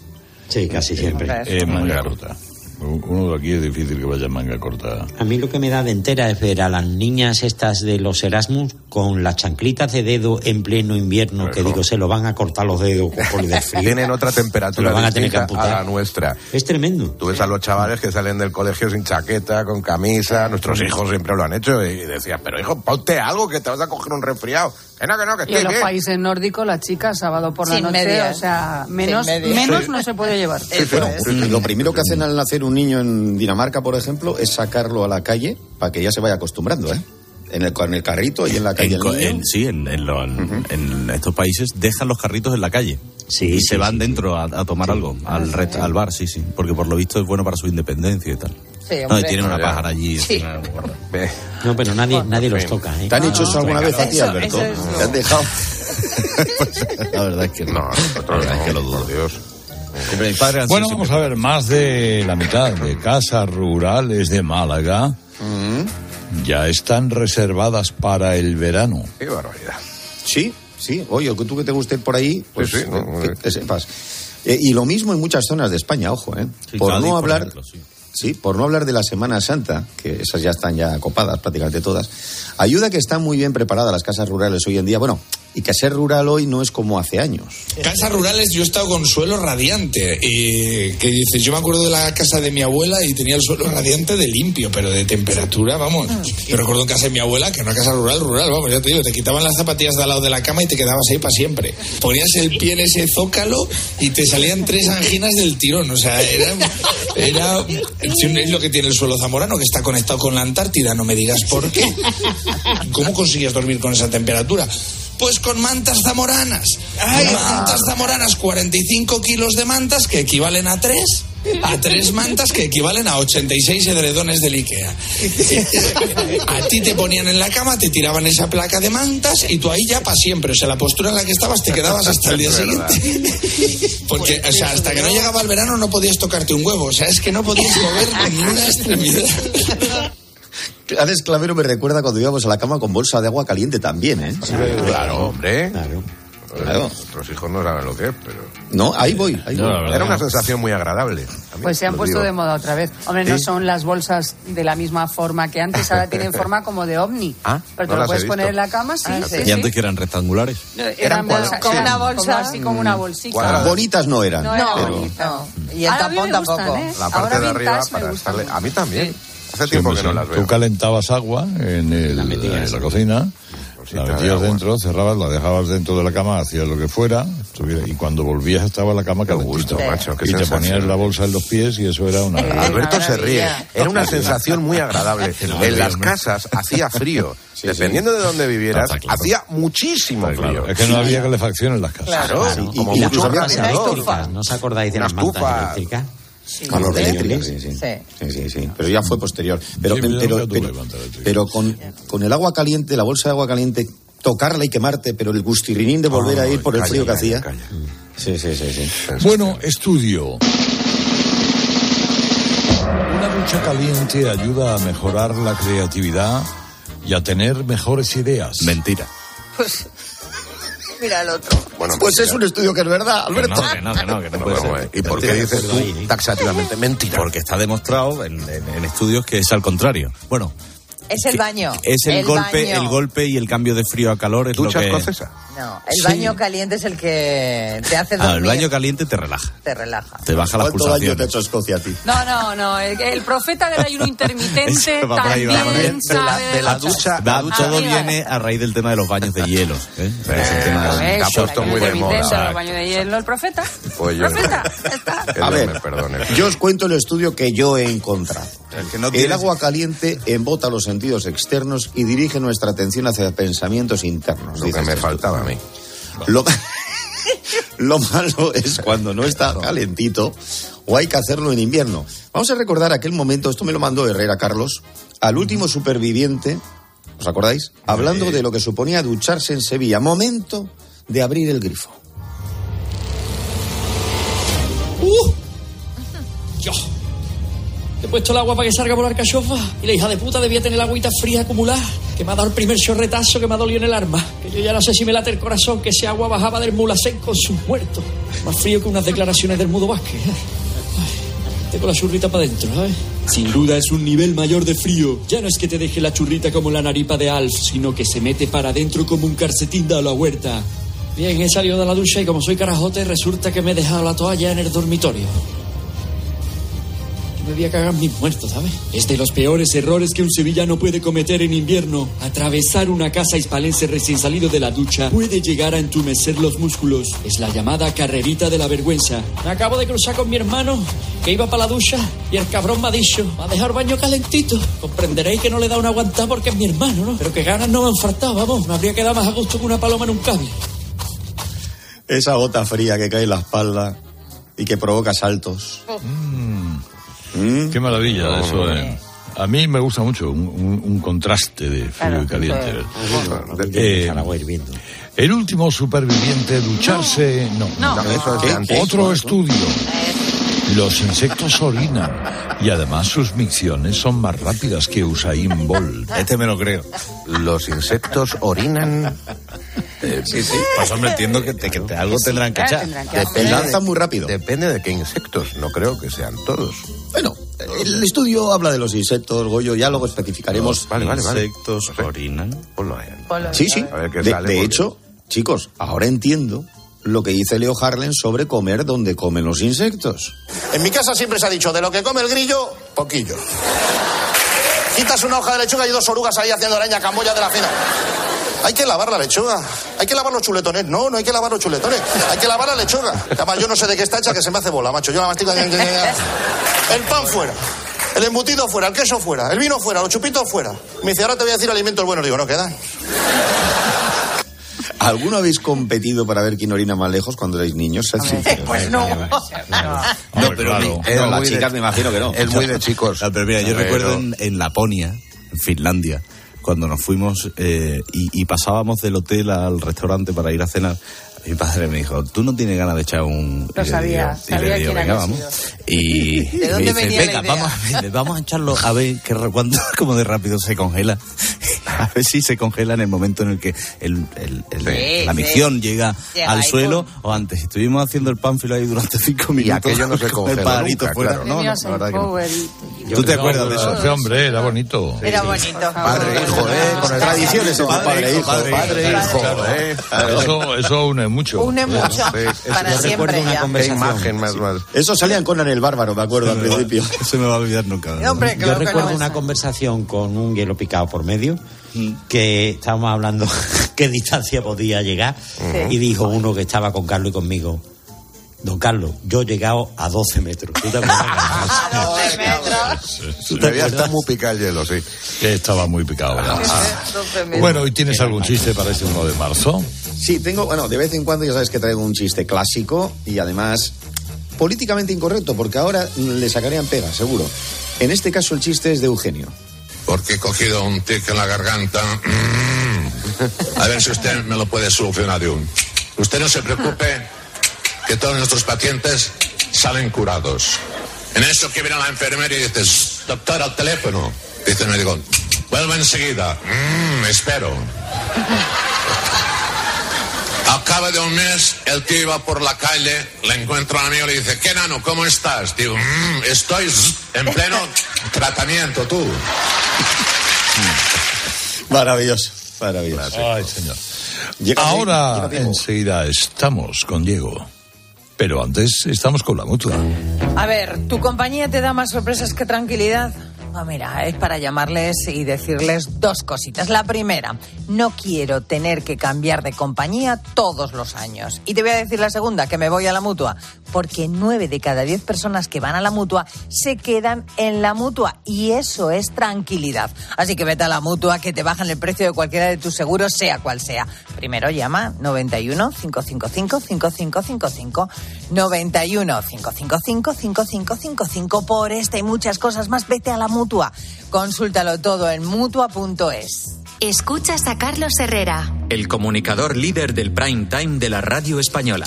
Sí, casi siempre. Eh, manga corta. Uno de aquí es difícil que vaya en manga corta. A mí lo que me da de entera es ver a las niñas estas de los Erasmus con las chanclitas de dedo en pleno invierno, que Eso. digo, se lo van a cortar los dedos con el frío. Tienen otra temperatura van a tener que a la nuestra. Es tremendo. Tú ves a los chavales que salen del colegio sin chaqueta, con camisa, nuestros hijos siempre lo han hecho y decías, pero hijo, ponte algo que te vas a coger un resfriado. Que no, que no, que Y en los bien. países nórdicos, la chica sábado por la Sin noche, medias. o sea, menos, menos Sí. no se puede llevar. Es. Lo primero que hacen al nacer un niño en Dinamarca, por ejemplo, es sacarlo a la calle para que ya se vaya acostumbrando, ¿eh? En el, en el carrito y en la calle. En en- sí, en, en lo- en- en estos países dejan los carritos en la calle. Sí, y sí, se van sí, dentro a, a tomar algo, al, rest- al bar, sí, sí. Porque por lo visto es bueno para su independencia y tal. Sí, No, y tienen una pájara allí. No, pero nadie, nadie los toca, ¿eh? ¿Te han hecho eso alguna vez a ti, Alberto? ¿Te han dejado? La verdad es que no. La verdad no, es que lo dudo. por Dios. Bueno, vamos a ver, más de la mitad de casas rurales de Málaga ya están reservadas para el verano. Qué barbaridad. Sí, sí. Oye, que tú que te guste ir por ahí, pues sí, no, que, que sepas. Eh, y lo mismo en muchas zonas de España, ojo, ¿eh? Sí, por Cádiz, no por hablar, ejemplo, sí. sí, por no hablar de la Semana Santa, que esas ya están ya copadas prácticamente todas. Ayuda que están muy bien preparadas las casas rurales hoy en día. Bueno, y que ser rural hoy no es como hace años. Casas rurales, yo he estado con suelo radiante. Y que dices, yo me acuerdo de la casa de mi abuela y tenía el suelo radiante de limpio, pero de temperatura, vamos. Yo recuerdo en casa de mi abuela que era una casa rural, rural, vamos, ya te digo, te quitaban las zapatillas de al lado de la cama y te quedabas ahí para siempre. Ponías el pie en ese zócalo y te salían tres anginas del tirón. O sea, era, era es lo que tiene el suelo zamorano, que está conectado con la Antártida, no me digas por qué. ¿Cómo consigues dormir con esa temperatura? Pues con mantas zamoranas. mantas zamoranas, 45 kilos de mantas que equivalen a 3. A tres mantas que equivalen a 86 edredones del Ikea. A ti te ponían en la cama, te tiraban esa placa de mantas y tú ahí ya para siempre. O sea, la postura en la que estabas te quedabas hasta el día siguiente. Porque, o sea, hasta que no llegaba el verano no podías tocarte un huevo. O sea, es que no podías mover ni una extremidad. Alex Clavero me recuerda cuando íbamos a la cama con bolsa de agua caliente también, ¿eh? Claro, hombre. Claro. Nuestros hijos no saben lo que es, pero... No, ahí voy. Ahí voy. Era una sensación muy agradable. Pues se han lo puesto digo. de moda otra vez. Hombre, no ¿Sí? son las bolsas de la misma forma que antes, ahora tienen forma como de ovni. Ah, Pero no te lo las he puedes poner en la cama, sí, Ah, sí, Y sí. antes que eran rectangulares. Eran bolsas, como sí, una bolsa. así como una bolsita. Cuadradas. Bonitas no eran. No era pero- bonito. Y el Ahora a mí tapón me gustan, tampoco. ¿eh? La parte Ahora de arriba para estarle... A mí también. Hace Sí, tiempo que no sí. las veo. Tú calentabas agua en, el- La metías. en la cocina, la metías dentro, cerrabas, la dejabas dentro de la cama, hacías lo que fuera, y cuando volvías estaba la cama calentita. gusto, macho, qué y te ponías la bolsa en los pies y eso era una... Alberto se ríe. Era una sensación muy agradable. En las casas hacía frío. Dependiendo de dónde vivieras, hía muchísimo frío. Es que no había calefacción en las casas. Claro, Claro. como y las mucho mantas radiador. eléctricas, ¿no os acordáis de Una las mantas estufa. Los Sí. eléctricos, sí, sí. Sí. Sí, sí, sí. Pero ya fue posterior. Pero, Sí, pero pero, con, con el agua caliente, la bolsa de agua caliente, tocarla y quemarte, pero el gustirrinín de volver a ir por el frío que calla, hacía. calla. Sí, sí, sí, sí. Bueno, estudio. Una ducha caliente ayuda a mejorar la creatividad y a tener mejores ideas. Mentira. Pues, mira el otro. Bueno, Pues es un estudio que es verdad, Que Alberto. no, que no, que no, que no puede ser. ¿Y por qué dices tú taxativamente mentira? Porque está demostrado en, en- en estudios que es al contrario. Bueno, Es el baño. es el, golpe, baño. el golpe y el cambio de frío a calor es ¿Ducha lo que... escocesa? No, el Sí. baño caliente es el que te hace Ah, dormir. el baño caliente te relaja, te relaja. te baja las ¿Cuánto daño te ha pulsaciones. hecho Escocia a ti? No, no, no. El, el profeta del ayuno intermitente también De la, sabe de la ducha, la ducha todo viene a raíz del tema de los baños de hielo. ¿eh? Es el tema de- ha eso, puesto el muy de ayuno moda. intermitente, los baños de hielo, el profeta. Pues yo- Profeta, está. A ver, perdone. yo os cuento el estudio que yo he encontrado. El que no El tienes- agua caliente embota los sentidos externos y dirige nuestra atención hacia pensamientos internos. Lo que me faltaba a mí. Lo, lo malo es cuando no está calentito o hay que hacerlo en invierno. Vamos a recordar aquel momento, esto me lo mandó Herrera Carlos, al último superviviente, ¿os acordáis? Hablando de lo que suponía ducharse en Sevilla. Momento de abrir el grifo. ¡Uh! Yo. He puesto el agua para que salga por la alcachofa y la hija de puta debía tener la agüita fría acumulada, que me ha dado el primer chorretazo que me ha dolido en el arma. Que yo ya no sé si me late el corazón que ese agua bajaba del mulacén con sus muertos. Más frío que unas declaraciones del Mudo Vázquez. ¿eh? Ay, tengo la churrita para adentro, ¿sabes? Sin duda es un nivel mayor de frío. Ya no es que te deje la churrita como la naripa de Alf, sino que se mete para adentro como un calcetín de la huerta. Bien, he salido de la ducha y como soy carajote, resulta que me he dejado la toalla en el dormitorio. Me voy a cagar mis muertos, ¿sabes? Es de los peores errores que un sevillano puede cometer en invierno. Atravesar una casa hispalense recién salido de la ducha puede llegar a entumecer los músculos. Es la llamada carrerita de la vergüenza. Me acabo de cruzar con mi hermano, que iba para la ducha, y el cabrón me ha dicho, va a dejar baño calentito. Comprenderéis que no le da una aguantada porque es mi hermano, ¿no? Pero que ganas no me han faltado, vamos. Me habría quedado más a gusto que una paloma en un cable. Esa gota fría que cae en la espalda y que provoca saltos. Mm. Qué maravilla eso. eh. A mí me gusta mucho un, un- un contraste de frío y caliente. Eh, el último superviviente ducharse. No, No. Eso es de ¿Qué? antes. Otro estudio. Los insectos orinan y además sus micciones son más rápidas que Usain Bolt. Este me lo creo. Los insectos orinan. Eh, sí, sí. Pues hombre, entiendo que, te- que te- algo tendrán que echar. Lanzan muy rápido. Depende de qué insectos. No creo que sean todos. Bueno, el estudio habla de los insectos, Goyo, ya luego especificaremos. Vale, vale, vale. Insectos orinan. Ponlo ahí. Sí, sí. A ver qué De, sale, de porque- hecho, chicos, ahora entiendo lo que dice Leo Harlen sobre comer donde comen los insectos. En mi casa siempre se ha dicho, de lo que come el grillo, poquillo. Quitas una hoja de lechuga y dos orugas ahí haciendo araña camboya de la fina. Hay que lavar la lechuga. Hay que lavar los chuletones. No, no hay que lavar los chuletones. Hay que lavar la lechuga. Además, yo no sé de qué está hecha que se me hace bola, macho. Yo la mastico. El pan fuera. El embutido fuera, el queso fuera, el vino fuera, los chupitos fuera. Me dice, ahora te voy a decir alimentos buenos. Digo, no quedan. ¿Alguno habéis competido para ver quién orina más lejos cuando erais niños? Pues no. No, pero las chicas me imagino que no. Es muy de chicos. Ah, pero mira, yo Pero- recuerdo en, en Laponia, en Finlandia, cuando nos fuimos eh, y, y pasábamos del hotel al restaurante para ir a cenar. Mi padre me dijo, ¿tú no tienes ganas de echar un...? Lo y le sabía, digo- y le sabía digo, quién venga, vamos. Y ¿De me dónde dice, venía la venga, vamos, a- vamos a echarlo a ver qué, re- cuánto, como de rápido se congela. A ver si se congela en el momento en el que el- el- el- Sí, la sí. misión llega, Llega al suelo o antes. Estuvimos haciendo el pánfilo ahí durante cinco minutos. aquello no se con el pajarito nunca, fuera. claro. No, no, la verdad que no. Power. ¿Tú te acuerdas de eso? Ese hombre era bonito. Era bonito. Padre, hijo, ¿eh? Con el Tradiciones entre padre e hijo. Padre, hijo, Claro. ¿eh? Eso, eso une mucho. Une mucho. Sí. Para Yo siempre una ya. Qué conversación. imagen más, más. Eso salía en Conan el Bárbaro, me acuerdo al principio. Se me va a olvidar nunca. Hombre, Yo recuerdo no. una conversación con un hielo picado por medio que estábamos hablando qué distancia podía llegar y dijo uno que estaba con Carlos y conmigo. Don Carlos, yo he llegado a 12 metros. ¿Tú te acuerdas? A 12 metros. ¿Tú te acuerdas? estar muy picado el hielo, sí. Que estaba muy picado. ¿verdad? 12 metros. Bueno, ¿y tienes algún chiste para este 1 de marzo? Sí, tengo, bueno, de vez en cuando ya sabes que traigo un chiste clásico y además políticamente incorrecto, porque ahora le sacarían pega, seguro. En este caso el chiste es de Eugenio. Porque he cogido un tic en la garganta. Mm. A ver si usted me lo puede solucionar de un. Usted no se preocupe, que todos nuestros pacientes salen curados. En eso que viene la enfermera y dices, doctor, al teléfono. Dice el médico, vuelva enseguida. Mm, espero. Al cabo de un mes, el tío iba por la calle, le encuentra a un amigo y le dice, ¿qué nano? ¿Cómo estás? Digo, "Mm, estoy en pleno tratamiento, tú. Maravilloso, maravilloso. Ay, señor. Llega- Ahora enseguida estamos con Diego. Pero antes estamos con la mutua. A ver, ¿tu compañía te da más sorpresas que tranquilidad? Ah, mira, es para llamarles y decirles dos cositas. La primera, no quiero tener que cambiar de compañía todos los años. Y te voy a decir la segunda, que me voy a la mutua. Porque nueve de cada diez personas que van a la mutua se quedan en la mutua. Y eso es tranquilidad. Así que vete a la mutua, que te bajan el precio de cualquiera de tus seguros, sea cual sea. Primero llama 91 555 5555 91 555 5555 por esta y muchas cosas más. Vete a la mutua. Consúltalo todo en mutua.es. Escuchas a Carlos Herrera. El comunicador líder del prime time de la radio española.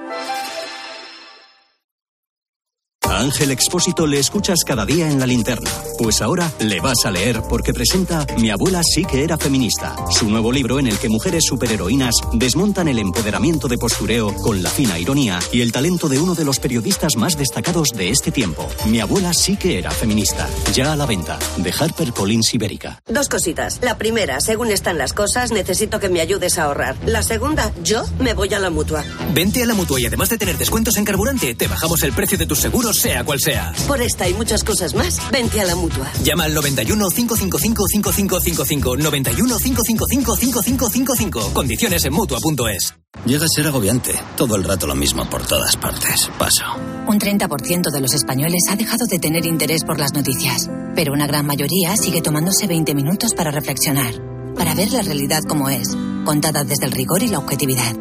Ángel Expósito le escuchas cada día en la linterna. Pues ahora le vas a leer porque presenta Mi abuela sí que era feminista, su nuevo libro en el que mujeres superheroínas desmontan el empoderamiento de postureo con la fina ironía y el talento de uno de los periodistas más destacados de este tiempo. Mi abuela sí que era feminista. Ya a la venta, de HarperCollins Ibérica. Dos cositas. La primera, según están las cosas, necesito que me ayudes a ahorrar. La segunda, yo me voy a la mutua. Vente a la mutua y además de tener descuentos en carburante, te bajamos el precio de tus seguros, sea cual sea. Por esta y muchas cosas más, vente a la mutua. Llama al 91 555 5555 91 555 5555. Condiciones en mutua.es. Llega a ser agobiante. Todo el rato lo mismo por todas partes. Paso. Un 30% de los españoles ha dejado de tener interés por las noticias, pero una gran mayoría sigue tomándose 20 minutos para reflexionar, para ver la realidad como es, contada desde el rigor y la objetividad.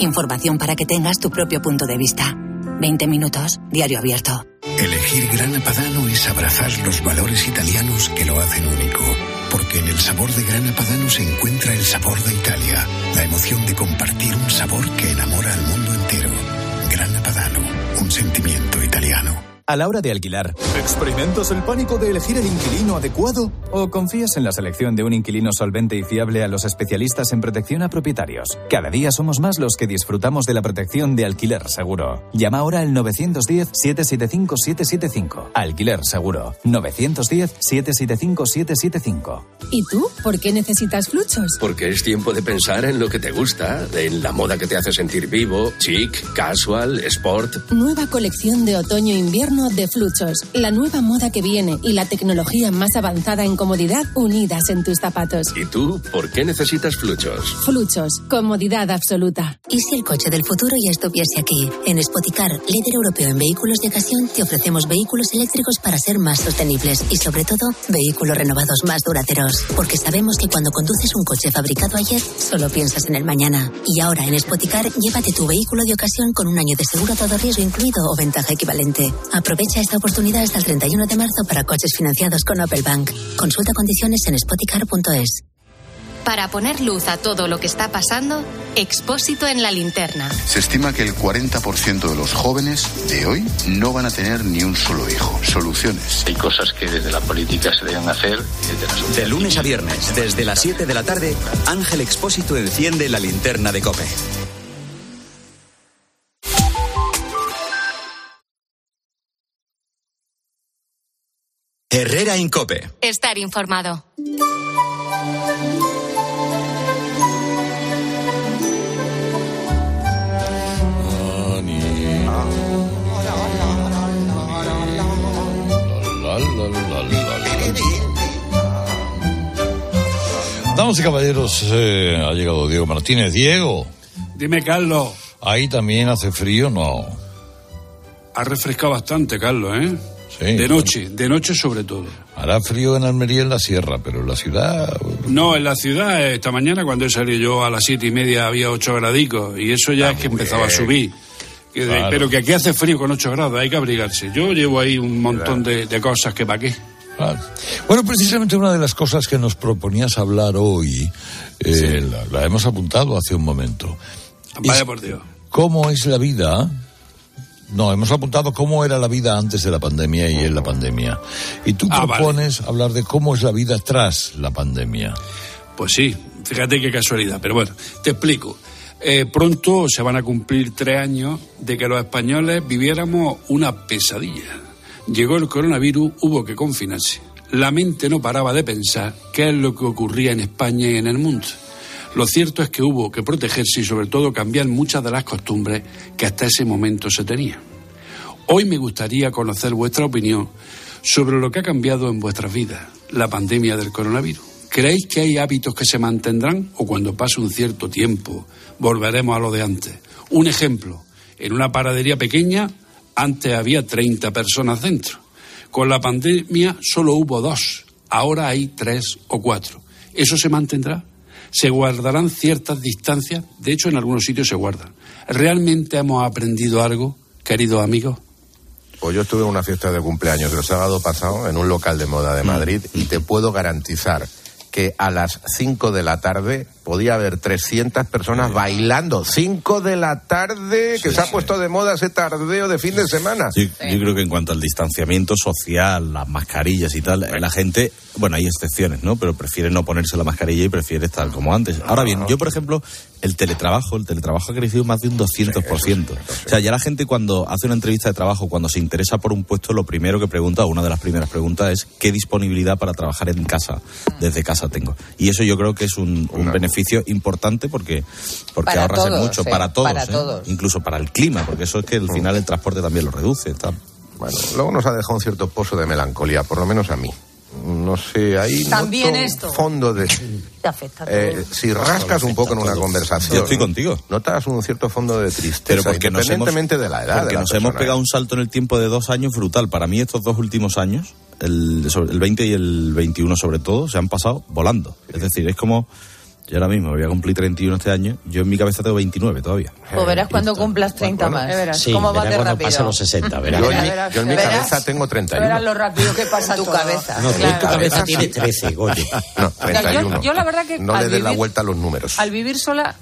Información para que tengas tu propio punto de vista. 20 minutos, diario abierto. Elegir Grana Padano es abrazar los valores italianos que lo hacen único. Porque en el sabor de Grana Padano se encuentra el sabor de Italia, la emoción de compartir un sabor que enamora al mundo entero. Grana Padano, un sentimiento italiano. A la hora de alquilar, ¿experimentas el pánico de elegir el inquilino adecuado? ¿O confías en la selección de un inquilino solvente y fiable a los especialistas en protección a propietarios? Cada día somos más los que disfrutamos de la protección de alquiler seguro. Llama ahora al 910-775-775. Alquiler seguro. 910-775-775. ¿Y tú? ¿Por qué necesitas fluchos? Porque es tiempo de pensar en lo que te gusta, en la moda que te hace sentir vivo, chic, casual, sport. Nueva colección de otoño-invierno de Fluchos. La nueva moda que viene y la tecnología más avanzada en comodidad unidas en tus zapatos. ¿Y tú por qué necesitas fluchos? Fluchos. Comodidad absoluta. ¿Y si el coche del futuro ya estuviese aquí? En Spoticar, líder europeo en vehículos de ocasión, te ofrecemos vehículos eléctricos para ser más sostenibles y, sobre todo, vehículos renovados más duraderos. Porque sabemos que cuando conduces un coche fabricado ayer, solo piensas en el mañana. Y ahora en Spoticar, llévate tu vehículo de ocasión con un año de seguro a todo riesgo incluido o ventaja equivalente. Aprovecha esta oportunidad hasta el 31 de marzo para coches financiados con Opel Bank. Consulta condiciones en spoticar.es. Para poner luz a todo lo que está pasando, Expósito en la linterna. Se estima que el 40% de los jóvenes de hoy no van a tener ni un solo hijo. Soluciones. Hay cosas que desde la política se deben hacer. y Desde la. De lunes a viernes, desde las 7 de la tarde, Ángel Expósito enciende la linterna de Cope. Herrera Incope. Estar informado. Damas y caballeros, eh, ha llegado Diego Martínez. Diego, Dime, Carlos. ahí también hace frío, ¿no? Ha refrescado bastante, Carlos, ¿eh? Sí. De noche, de noche sobre todo. Hará frío en Almería, en la sierra, pero en la ciudad... No, en la ciudad, esta mañana cuando he salido yo a las siete y media había ocho gradicos y eso ya es que empezaba a subir. Claro. Pero que aquí hace frío con ocho grados, hay que abrigarse. Yo llevo ahí un montón de, de cosas que para qué. Claro. Bueno, precisamente una de las cosas que nos proponías hablar hoy, eh, la, la hemos apuntado hace un momento. Vaya Es por Dios. ¿Cómo es la vida? No, hemos apuntado cómo era la vida antes de la pandemia y en la pandemia. Y tú Ah, vale. propones hablar de cómo es la vida tras la pandemia. Pues sí, fíjate qué casualidad. Pero bueno, te explico. Eh, pronto se van a cumplir tres años de que los españoles viviéramos una pesadilla. Llegó el coronavirus, hubo que confinarse. La mente no paraba de pensar qué es lo que ocurría en España y en el mundo. Lo cierto es que hubo que protegerse y sobre todo cambiar muchas de las costumbres que hasta ese momento se tenían. Hoy me gustaría conocer vuestra opinión sobre lo que ha cambiado en vuestras vidas, la pandemia del coronavirus. ¿Creéis que hay hábitos que se mantendrán o cuando pase un cierto tiempo volveremos a lo de antes? Un ejemplo, en una paradería pequeña antes había 30 personas dentro. Con la pandemia solo hubo dos, ahora hay tres o cuatro. ¿Eso se mantendrá? ¿Se guardarán ciertas distancias? De hecho, en algunos sitios se guardan. ¿Realmente hemos aprendido algo, queridos amigos? Pues yo estuve en una fiesta de cumpleaños el sábado pasado en un local de moda de Madrid y te puedo garantizar que a las 5 de la tarde podía haber 300 personas bailando. 5 de la tarde, que se ha puesto de moda ese tardeo de fin de semana. Yo, yo creo que en cuanto al distanciamiento social, las mascarillas y tal, la gente, bueno, hay excepciones, ¿no? Pero prefiere no ponerse la mascarilla y prefiere estar como antes. Ahora bien, yo, por ejemplo, el teletrabajo, el teletrabajo ha crecido más de un 200%. O sea, ya la gente cuando hace una entrevista de trabajo, cuando se interesa por un puesto, lo primero que pregunta, una de las primeras preguntas es qué disponibilidad para trabajar en casa, desde casa tengo. Y eso yo creo que es un, un beneficio importante porque, porque Para ahorras todos, mucho, ¿eh? para todos, Para ¿eh? todos. incluso para el clima, porque eso es que al final el transporte también lo reduce. está- Bueno, luego nos ha dejado un cierto pozo de melancolía, por lo menos a mí. No sé, ahí También noto esto. un fondo de... Te afecta a Eh, si rascas un poco en una conversación... Yo estoy contigo. Notas un cierto fondo de tristeza, Pero porque nos hemos, independientemente de la edad. porque de la nos hemos persona, pegado ¿eh? un salto en el tiempo de dos años brutal. Para mí estos dos últimos años, el, el 20 y el 21 sobre todo, se han pasado volando. Es decir, es como... Yo ahora mismo voy a cumplir 31 este año, yo en mi cabeza tengo 29 todavía. Pues verás cuando cumplas 30 más. Sí, ¿Cómo va verá de cuando rápido? pase los 60, verá. Yo en mi, Verás, yo en mi verás. cabeza tengo 31. Verás lo rápido que pasa tu todo. cabeza. No, tú en tu cabeza tienes 13, Goye. No, 31. yo- yo la verdad que No le des la vuelta a los números. Al vivir sola,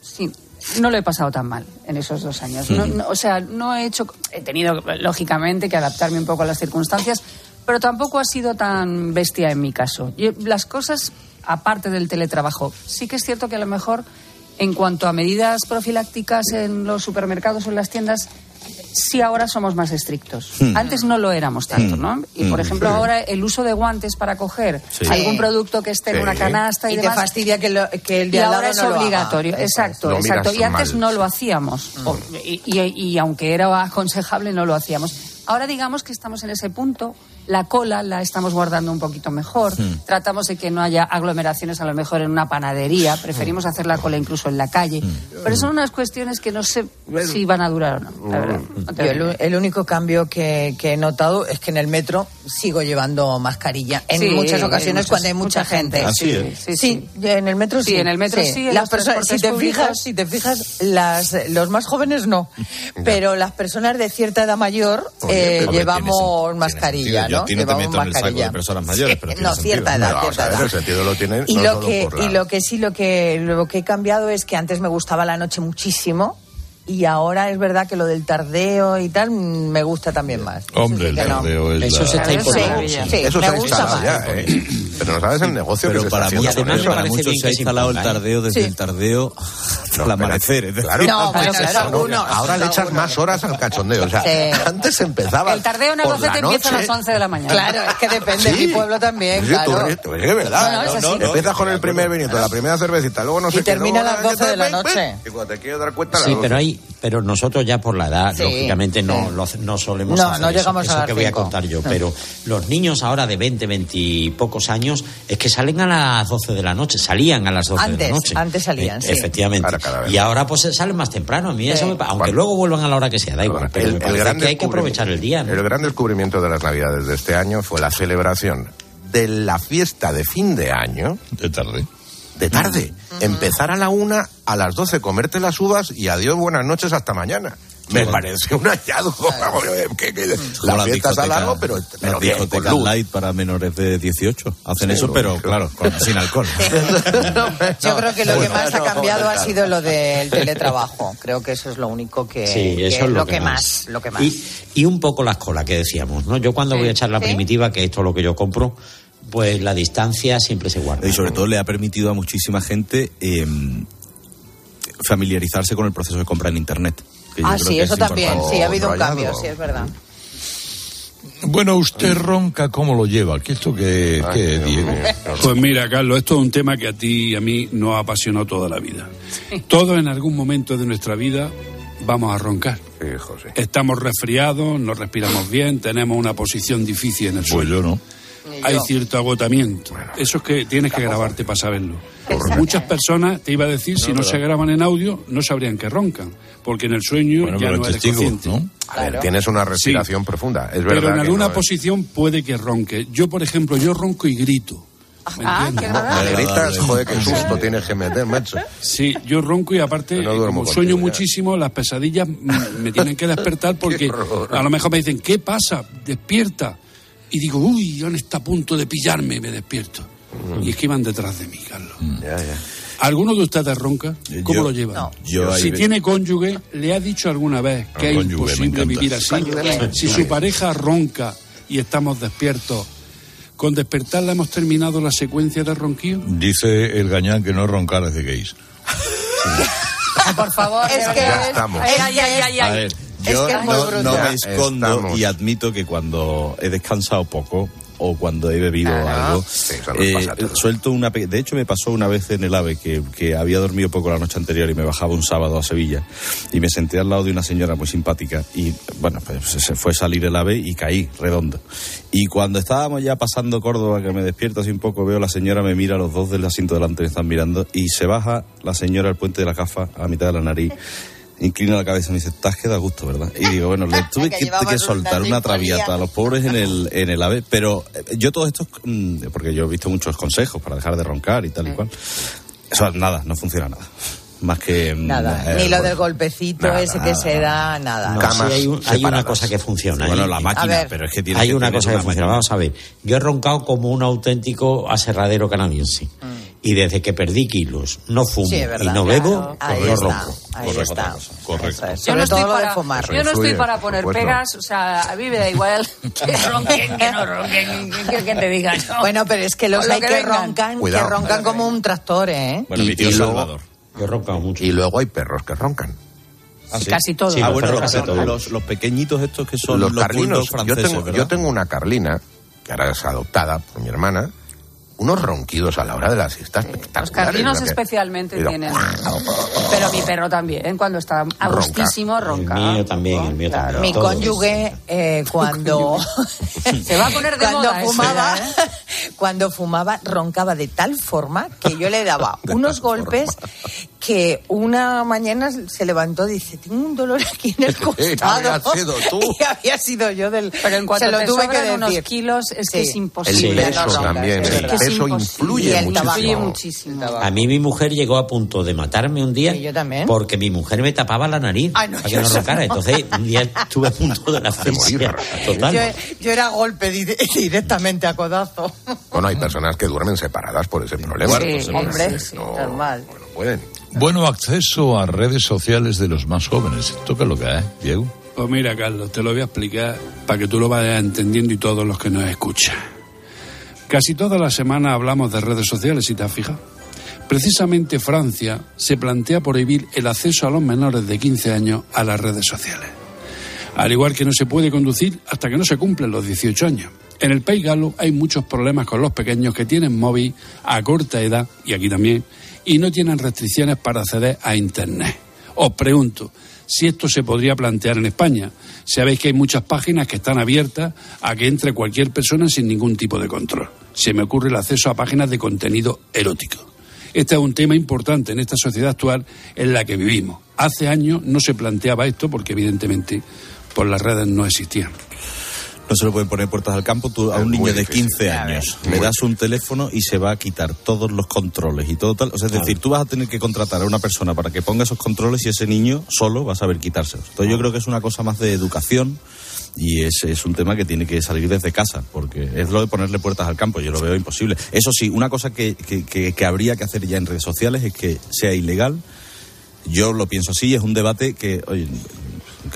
sí, no lo he pasado tan mal en esos dos años. No- no- o sea, no he hecho, he tenido lógicamente que adaptarme un poco a las circunstancias, pero tampoco ha sido tan bestia en mi caso. Yo- las cosas, aparte del teletrabajo, sí que es cierto que a lo mejor en cuanto a medidas profilácticas en los supermercados o en las tiendas, sí ahora somos más estrictos. Hmm. Antes no lo éramos tanto, Hmm. ¿no? Y por Hmm. ejemplo Sí. ahora el uso de guantes para coger Sí. algún producto que esté en una canasta y, Y te demás. fastidia que, lo- que el de y al ahora es no lo haga. obligatorio, exacto, Lo exacto. Y antes mal. no lo hacíamos. O- y, y- y aunque era aconsejable, no lo hacíamos. Ahora digamos que estamos en ese punto, la cola la estamos guardando un poquito mejor, Hmm. tratamos de que no haya aglomeraciones a lo mejor en una panadería, preferimos hacer la cola incluso en la calle, pero son unas cuestiones que no sé si van a durar o no, la verdad. No te Yo el, único cambio que, que he notado es que en el metro sigo llevando mascarilla en Sí, muchas en ocasiones muchas- cuando hay mucha, mucha gente. gente. Así es. Sí, Sí, en el metro sí. Sí, en el metro sí, en Las personas, si te públicos. fijas, si te fijas, las, los más jóvenes no, pero las personas de cierta edad mayor eh, llevamos mascarilla, ¿no? No meto en el saco de personas mayores, pero tiene no, sentido. cierta edad, No, o cierta sea, edad. el sentido lo tiene Y no lo que por la- y lo que sí lo que lo que he cambiado es que antes me gustaba la noche muchísimo y ahora es verdad que lo del tardeo y tal me gusta también más. Hombre, el que no. tardeo es Eso se está Sí, imponiendo. sí, Eso me se gusta más. ya, ¿eh? Pero no sabes el negocio Pero que se para está muchos, eso. para muchos se ha se instalado el tardeo desde Sí. el tardeo hasta el amanecer. es decir, Claro. No, Pero claro, no, algunos, ahora le echas algunos. más horas al cachondeo. O sea, Sí. antes empezaba. El tardeo en Albacete empieza a las noche. 11 de la mañana. Claro, es que depende, Sí. mi pueblo también, Sí, claro. tú de verdad. No, no, es así. Empiezas con el primer vinito, la primera cervecita, luego no sé Y termina a las 12 de la noche. Y cuando te quieres dar cuenta, Sí, 12. pero hay, pero nosotros ya por la edad, Sí, lógicamente no, lo- no solemos No, hacer no eso, llegamos a eso que voy a contar yo, No. pero los niños ahora de 20, 20 y pocos años es que salen a las 12 de la noche, salían a las 12 de Antes, la noche. antes salían, Eh, sí. Efectivamente. Ahora y ahora pues salen más temprano, a mí eso me pa- aunque luego vuelvan a la hora que sea, da igual, pero El- me el parece gran que hay que aprovechar el día, ¿no? El gran descubrimiento de las Navidades de este año fue la celebración de la fiesta de fin de año de tarde. De tarde. Empezar a la una, a las doce comerte las uvas y adiós, buenas noches, hasta mañana. Me parece un hallazgo. Que- que- la fiesta está largo, pero, pero las bien, con luz. light para menores de 18 hacen Sí, eso, pero claro, con- sin alcohol. Yo creo que lo que más ha no, cambiado ha sido lo del teletrabajo. Creo que eso es lo único que, Sí, que eso es lo, que, más. Lo que más. Y, y un poco la cola que decíamos, ¿no? Yo cuando Sí, voy a echar la sí. primitiva, que esto es lo que yo compro, pues la distancia siempre se guarda. Y sobre todo le ha permitido a muchísima gente eh, familiarizarse con el proceso de compra en Internet. que yo Ah, creo sí, que eso es también. importante. Sí, ha habido un cambio, sí, es verdad. Bueno, usted ronca, ¿cómo lo lleva? ¿Qué esto que, Ay, que Dios Diego? mío. Pues mira, Carlos, esto es un tema que a ti y a mí nos apasionó toda la vida. Todos en algún momento de nuestra vida vamos a roncar. Sí, José. Estamos resfriados, no respiramos bien, tenemos una posición difícil en el Pues suelo. yo no. Hay cierto agotamiento. Eso es que tienes que grabarte para saberlo. Muchas personas, te iba a decir, si no se graban en audio, no sabrían que roncan, porque en el sueño Bueno, ya no eres testigo, consciente. ver, tienes una respiración profunda. Es verdad. Pero en alguna no es- posición puede que ronque. Yo, por ejemplo, yo ronco y grito. ¿Me Ah, entiendes? qué. Me gritas, joder, qué susto tienes que meter, macho. Sí, yo ronco y aparte, Yo no duermo como sueño muchísimo, las pesadillas me tienen que despertar porque a lo mejor me dicen, ¿qué pasa? Despierta. Y digo, uy, Ian está a punto de pillarme y me despierto. Mm. Y es que iban detrás de mí, Carlos. Ya, ya. ¿Alguno de ustedes ronca? ¿Cómo Yo- lo llevan? No. Yo si tiene cónyuge, ¿le ha dicho alguna vez que Ah, es cónyuge, me imposible vivir así? Si su pareja ronca y estamos despiertos, ¿con despertarla hemos terminado la secuencia de ronquío? Dice el gañán que no roncar es de gays. Por favor. Es que es- estamos. Ay, ay, ay, ver, Es yo que es muy no, me escondo Estamos. y admito que cuando he descansado poco o cuando he bebido Ah, algo, sí, eh, pasa suelto una... De hecho, me pasó una vez en el AVE que, que había dormido poco la noche anterior y me bajaba un sábado a Sevilla y me senté al lado de una señora muy simpática y, bueno, pues se fue a salir el AVE y caí redondo. Y cuando estábamos ya pasando Córdoba, que me despierto así un poco, veo a la señora, me mira, los dos del asiento delante me están mirando y se baja la señora al puente de la gafa a mitad de la nariz. Inclina la cabeza y me dice, te has quedado a gusto, ¿verdad? Y digo, bueno, le tuve Que que, que soltar una traviata a los pobres en el, en el AVE, pero eh, yo todo esto, mm, porque yo he visto muchos consejos para dejar de roncar y tal y cual. Eso nada, no funciona nada. Más que... mm, Nada, eh, ni lo bueno, del golpecito nada, ese que nada, se da, nada. No, Camas sí hay, un- hay una cosa que funciona. Bueno, ¿eh? la A máquina, ver. pero es que tiene Hay que una cosa que funciona. máquina. Vamos a ver. Yo he roncado como un auténtico aserradero canadiense. Y desde que perdí kilos, no fumo Mm. Sí, y no claro. bebo, Ahí no está, ronco. ahí Correcto, está. Correcto. Es. Yo Sobre no, estoy para, fumar. yo no estoy para poner pegas, o sea, a mí me da igual que ronquen, que no ronquen, que, que te digan. no. Bueno, pero es que los hay que roncan, que roncan como un tractor, ¿eh? Bueno, mi tío Salvador. Yo he roncado mucho. Y luego hay perros que roncan. Ah, sí. Casi todos. Sí, Ah, los bueno, perros los, casi todos. los- los pequeñitos estos que son los los, carlinos. Yo tengo, yo tengo una carlina, que ahora es adoptada por mi hermana, unos ronquidos a la hora de la siesta Los carlinos ¿no? Que- especialmente Pero- tienen. Pero mi perro también, cuando está a Ronca. gustísimo, El ronca. mío también, el mío también. Mi Todos. cónyuge, eh, cuando. Se va a poner de cuando moda eso fumaba, ¿eh? Cuando fumaba, roncaba de tal forma que yo le daba unos golpes que una mañana se levantó y dice, tengo un dolor aquí en el costado. había sido tú. y había sido yo del... Pero en cuanto se lo te tuve que unos decir. kilos, es que Sí. es imposible. El peso no, no, también, es el verdad. peso Es influye imposible. muchísimo. Influye muchísimo. A mí mi mujer llegó a punto de matarme un día. yo también. Porque mi mujer me tapaba la nariz Ay, no, para que no eso roncara. no. Entonces un día estuve a punto de la asfixia total. Yo, yo era golpe di- directamente a codazo. Bueno, hay personas que duermen separadas por ese problema. Sí, Entonces, hombre, no- sí, no- normal. no pueden. Bueno, acceso a redes sociales de los más jóvenes. ¿Esto qué es lo que es, Diego? Pues mira, Carlos, te lo voy a explicar para que tú lo vayas entendiendo y todos los que nos escuchan. Casi toda la semana hablamos de redes sociales, si te has fijado. Precisamente Francia se plantea prohibir el acceso a los menores de 15 años a las redes sociales. Al igual que no se puede conducir hasta que no se cumplen los 18 años. En el País Galo hay muchos problemas con los pequeños que tienen móvil a corta edad, y aquí también, y no tienen restricciones para acceder a Internet. Os pregunto si esto se podría plantear en España. Sabéis que hay muchas páginas que están abiertas a que entre cualquier persona sin ningún tipo de control. Se me ocurre el acceso a páginas de contenido erótico. Este es un tema importante en esta sociedad actual en la que vivimos. Hace años no se planteaba esto porque evidentemente por las redes no existían. No se le pueden poner puertas al campo. Tú a un niño de 15 años le das un teléfono y se va a quitar todos los controles y todo tal. O sea, es decir, tú vas a tener que contratar a una persona para que ponga esos controles y ese niño solo va a saber quitárselos. Entonces yo creo que es una cosa más de educación y es, es un tema que tiene que salir desde casa, porque es lo de ponerle puertas al campo, yo lo veo imposible. Eso sí, una cosa que, que- que- que habría que hacer ya en redes sociales es que sea ilegal. Yo lo pienso así, es un debate que, oye, que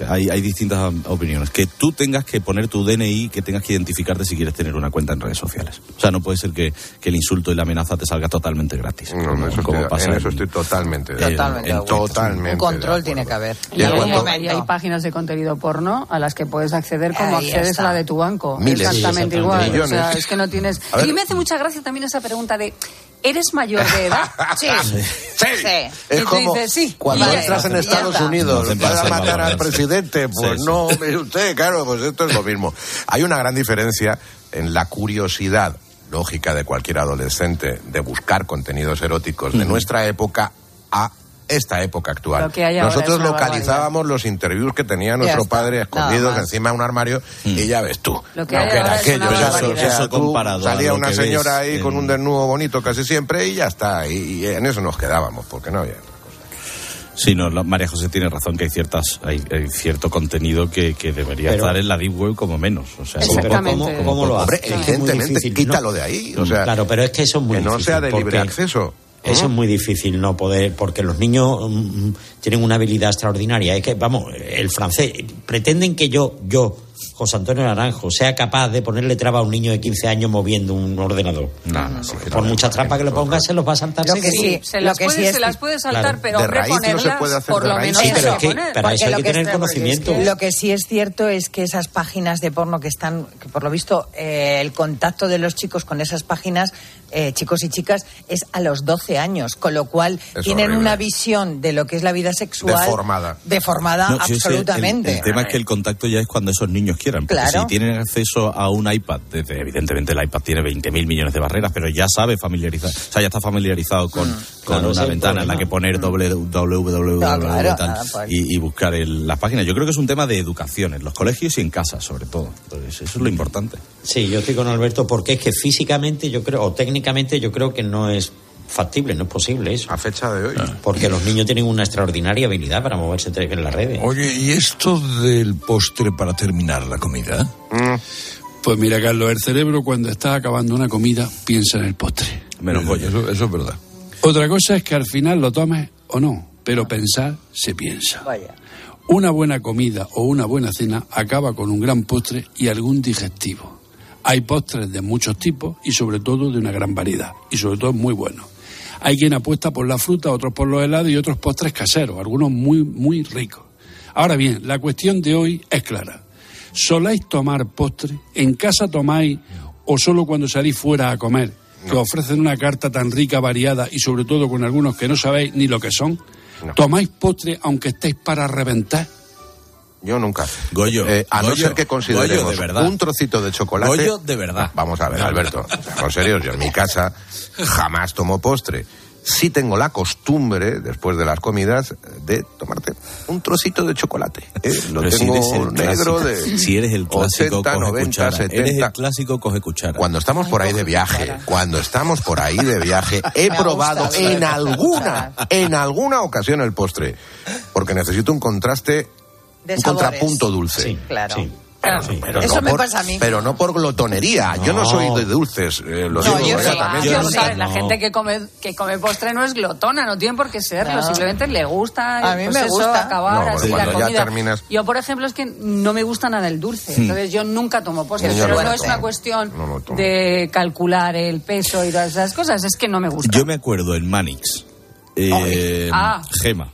hay, hay distintas opiniones. Que tú tengas que poner tu DNI, que tengas que identificarte si quieres tener una cuenta en redes sociales. O sea, no puede ser que, que el insulto y la amenaza te salga totalmente gratis. como, eso como estoy- pasa en eso estoy totalmente de en- Totalmente. Totalmente Un control tiene que haber. Y, hay, cuanto- y hay páginas de contenido porno a las que puedes acceder como Ahí accedes está. a la de tu banco. Miles. Exactamente Sí, igual. O sea, es que no tienes. Y me hace mucha gracia también esa pregunta de. ¿Eres mayor de edad? Sí. Sí. Es como dices, sí. cuando Y entras en Estados. Unidos, No, vas a hacen matar al presidente. Pues Sí, sí. no, usted, claro, pues esto es lo mismo. Hay una gran diferencia en la curiosidad lógica de cualquier adolescente de buscar contenidos eróticos de nuestra época a esta época actual. Lo que hay ahora Nosotros localizábamos los interviews que tenía nuestro está, padre escondidos encima de un armario y ya ves tú. Lo que era aquello. Eso comparado salía una señora ves ahí con un desnudo bonito casi siempre y ya está. Y, y en eso nos quedábamos, porque no había. Sí, no, la- María José tiene razón que hay ciertas hay, hay cierto contenido que, que debería Pero- estar en la deep web como menos. O sea, Exactamente. ¿cómo, cómo lo Hombre, hace? Muy evidentemente, quítalo ¿no? de ahí. O sea, claro, pero es que eso es muy que no difícil. sea de libre porque acceso. Eso ¿Mm? es muy difícil no poder, porque los niños mm, tienen una habilidad extraordinaria. Es que, vamos, el francés, pretenden que yo, yo, José Antonio Naranjo, sea capaz de ponerle traba a un niño de 15 años moviendo un ordenador. No, no, sí, Por no. muchas trampas que le pongas, se los va a saltar. Lo que sí, Se lo las, que puede, sí es se las que- puede saltar, claro, pero de raíz no se puede hacer por lo menos Sí, se pero es que poner. para eso hay lo que que tener es- conocimiento. Lo que sí es cierto es que esas páginas de porno que están, que por lo visto, eh, el contacto de los chicos con esas páginas, eh, chicos y chicas, es a los 12 años, con lo cual Es tienen horrible. una visión de lo que es la vida sexual Deformada. deformada No, sí, el- absolutamente. el, tema es que el contacto ya es cuando esos niños quieran. Porque Claro. si tienen acceso a un iPad, desde- evidentemente el iPad tiene 20.000 millones de barreras, pero ya sabe familiarizar, o sea, ya está familiarizado con, con Claro, ese una ventana en la que poner www Claro, claro, y tal, ah, pues. y, y buscar el- las páginas. Yo creo que es un tema de educación en los colegios y en casa, sobre todo. Entonces, eso es lo importante. Sí, yo estoy con Alberto porque es que físicamente yo creo, o técnicamente yo creo que no es factible, no es posible eso. A fecha de hoy. Porque los niños tienen una extraordinaria habilidad para moverse entre- en las redes. Oye, ¿y esto del postre para terminar la comida? Pues mira, Carlos, el cerebro cuando está acabando una comida piensa en el postre. Menos Goya. Eso, eso es verdad. Otra cosa es que al final lo tomes o no, pero pensar se piensa. Vaya. Una buena comida o una buena cena acaba con un gran postre y algún digestivo. Hay postres de muchos tipos y sobre todo de una gran variedad y sobre todo muy buenos. Hay quien apuesta por la fruta, otros por los helados y otros postres caseros, algunos muy, muy ricos. Ahora bien, la cuestión de hoy es clara. ¿Soláis tomar postre? ¿En casa tomáis o solo cuando salís fuera a comer? Que os ofrecen una carta tan rica, variada y sobre todo con algunos que no sabéis ni lo que son. ¿Tomáis postre aunque estéis para reventar? Yo nunca. Goyo, Eh, a no ser que consideremos Goyo, de verdad. un trocito de chocolate. Goyo, de verdad. Vamos a ver, Alberto. Seamos serios. Yo en mi casa jamás tomo postre. sí tengo la costumbre, después de las comidas, de tomarte un trocito de chocolate. ¿eh? Lo Pero si tengo eres el negro clásico- de si eres el clásico, 80, coge 90, cuchara. 70. Eres el clásico, coge cuchara. Cuando estamos por ahí de viaje, cuando estamos por ahí de viaje, he Me probado gusta, en alguna, en alguna ocasión el postre, porque necesito un contraste, De un sabores. contrapunto dulce. Claro. Pero Eso no me por- pasa a mí. Pero no por glotonería. Yo no soy de dulces. eh, lo digo yo abiertamente. Yo sabes, La gente que come, que come postre no es glotona, no tiene por qué serlo, No. simplemente le gusta A mí pues me eso, gusta. acabar así la ya comida. terminas- Yo, por ejemplo, es que no me gusta nada el dulce, Hmm. entonces yo nunca tomo postre, pero no es una cuestión de calcular el peso y todas esas cosas, es que no me gusta. Yo me acuerdo en Manix, eh, Ah. Gema,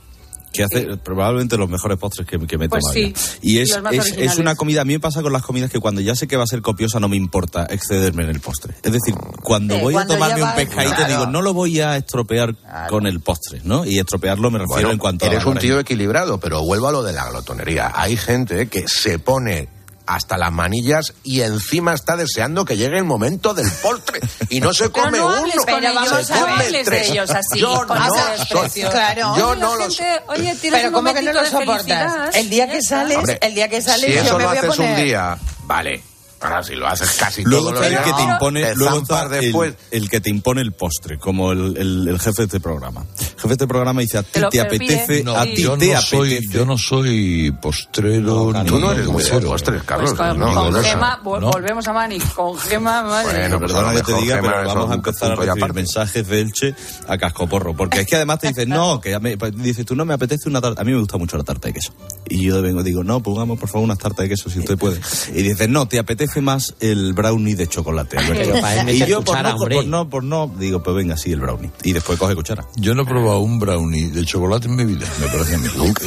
que hace probablemente los mejores postres que, que me he Pues tomado sí. Y es, es, una comida, a mí me pasa con las comidas que cuando ya sé que va a ser copiosa no me importa excederme en el postre. Es decir, cuando Sí, voy cuando a tomarme un pescadito Claro. digo, no lo voy a estropear con el postre, ¿no? Y estropearlo me refiero Bueno, en cuanto a... eres un tío equilibrado, pero vuelvo a lo de la glotonería. Hay gente que se pone hasta las manillas y encima está deseando que llegue el momento del postre y no se Pero come no uno. ellos, vamos se a come tres. de ellos así, Yo con no soy-. Claro. Yo Oye, la no lo gente, Oye, Pero un ¿cómo que no lo soportas? El día que sales, Hombre, el día que sales si yo eso me lo voy a haces poner... un día, vale. Ahora si lo haces casi Luego está el que te impone, te luego está el- después. el, que te impone el postre, como el, el- el jefe de este programa. El jefe de este programa dice, a ti Te apetece, No, a ti yo, te no soy, apetece. yo no soy postrero ni Tú no eres muy de postres, Carlos. Pues con, no, con. Gema, vol- No. volvemos a Mani, con Gema, madre. Bueno, pues perdona que te diga, Gema, pero vamos a empezar a recibir mensajes de Elche a cascoporro. Porque es que además te dicen, no, que ya me, pues dices tú, no me apetece una tarta. A mí me gusta mucho la tarta de queso. Y yo vengo y digo, no, pongamos por favor una tarta de queso si usted puede. Y dices, no, te apetece más el brownie de chocolate. Alberto". Pero para él y yo, por no, por no, por no, digo, pues venga, sí, el brownie. Y después coge cuchara. Yo no he probado un brownie de chocolate en mi vida, me parece a mí. Nunca.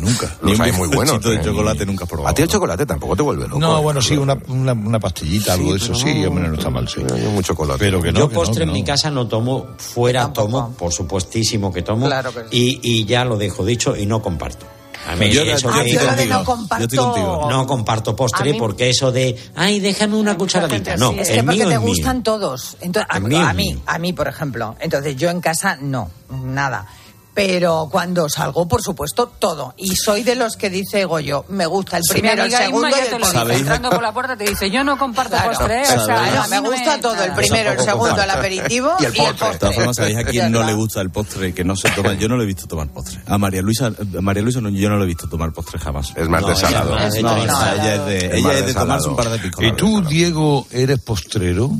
nunca. Los Ni hay un muy buenos. de ¿eh? chocolate nunca has probado. A ti el chocolate tampoco te vuelve loco. No, ¿eh? bueno, sí, una, una, una pastillita, algo de eso, sí, hombre, no está mal, sí. Hay mucho chocolate. Pero que no, Yo postre en no. mi casa no tomo, fuera tomo, por supuestísimo que tomo, Claro que sí. y, y ya lo dejo dicho y no comparto. A mí Yo- eso yo de- yo lo de contigo. no comparto... Yo estoy contigo. no comparto postre mí- porque eso de, ay, déjame una cucharadita. No, Es el que porque mío te es mío. gustan todos. Entonces, a, a es mí, a mí, por ejemplo. Entonces, yo en casa no, nada. Pero cuando salgo, por supuesto, todo. Y soy de los que dice Goyo, me gusta el primero, el segundo Inma y el te lo postre. ¿Sabéis? entrando por la puerta te dice, yo no comparto Claro. postre, ¿eh? o sea, mí me no gusta todo, el primero, el segundo, el aperitivo Y y el postre. De todas formas, ¿sabéis a quién no le gusta el postre? Que no se toma. Yo no le he visto tomar postre. A María Luisa, a María Luisa no, yo no le he visto tomar postre jamás. Es más No, de ella salado. No, no, ella es de, ella es de tomarse un par de picos. ¿Y tú, Diego, eres postrero?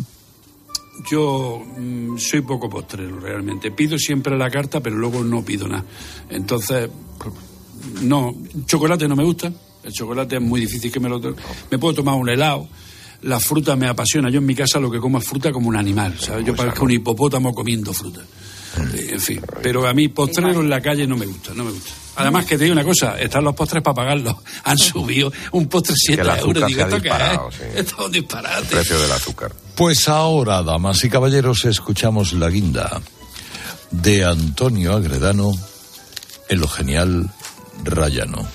Yo mm, soy poco postrero realmente. Pido siempre la carta, pero luego no pido nada. Entonces, no, chocolate no me gusta. El chocolate es muy difícil que me lo Me puedo tomar un helado. La fruta me apasiona. Yo en mi casa lo que como es fruta como un animal. ¿sabes? Yo parezco un hipopótamo comiendo fruta. Eh, En fin, pero a mí postrero en la calle no me gusta, no me gusta. Además que te digo una cosa, están los postres para pagarlos. Han subido un postre 7 el azúcar euros. Digo, ¿esto disparado, es? sí. Esto es un disparate. El precio del azúcar. Pues ahora, damas y caballeros, escuchamos la guinda de Antonio Agredano en lo genial Rayano.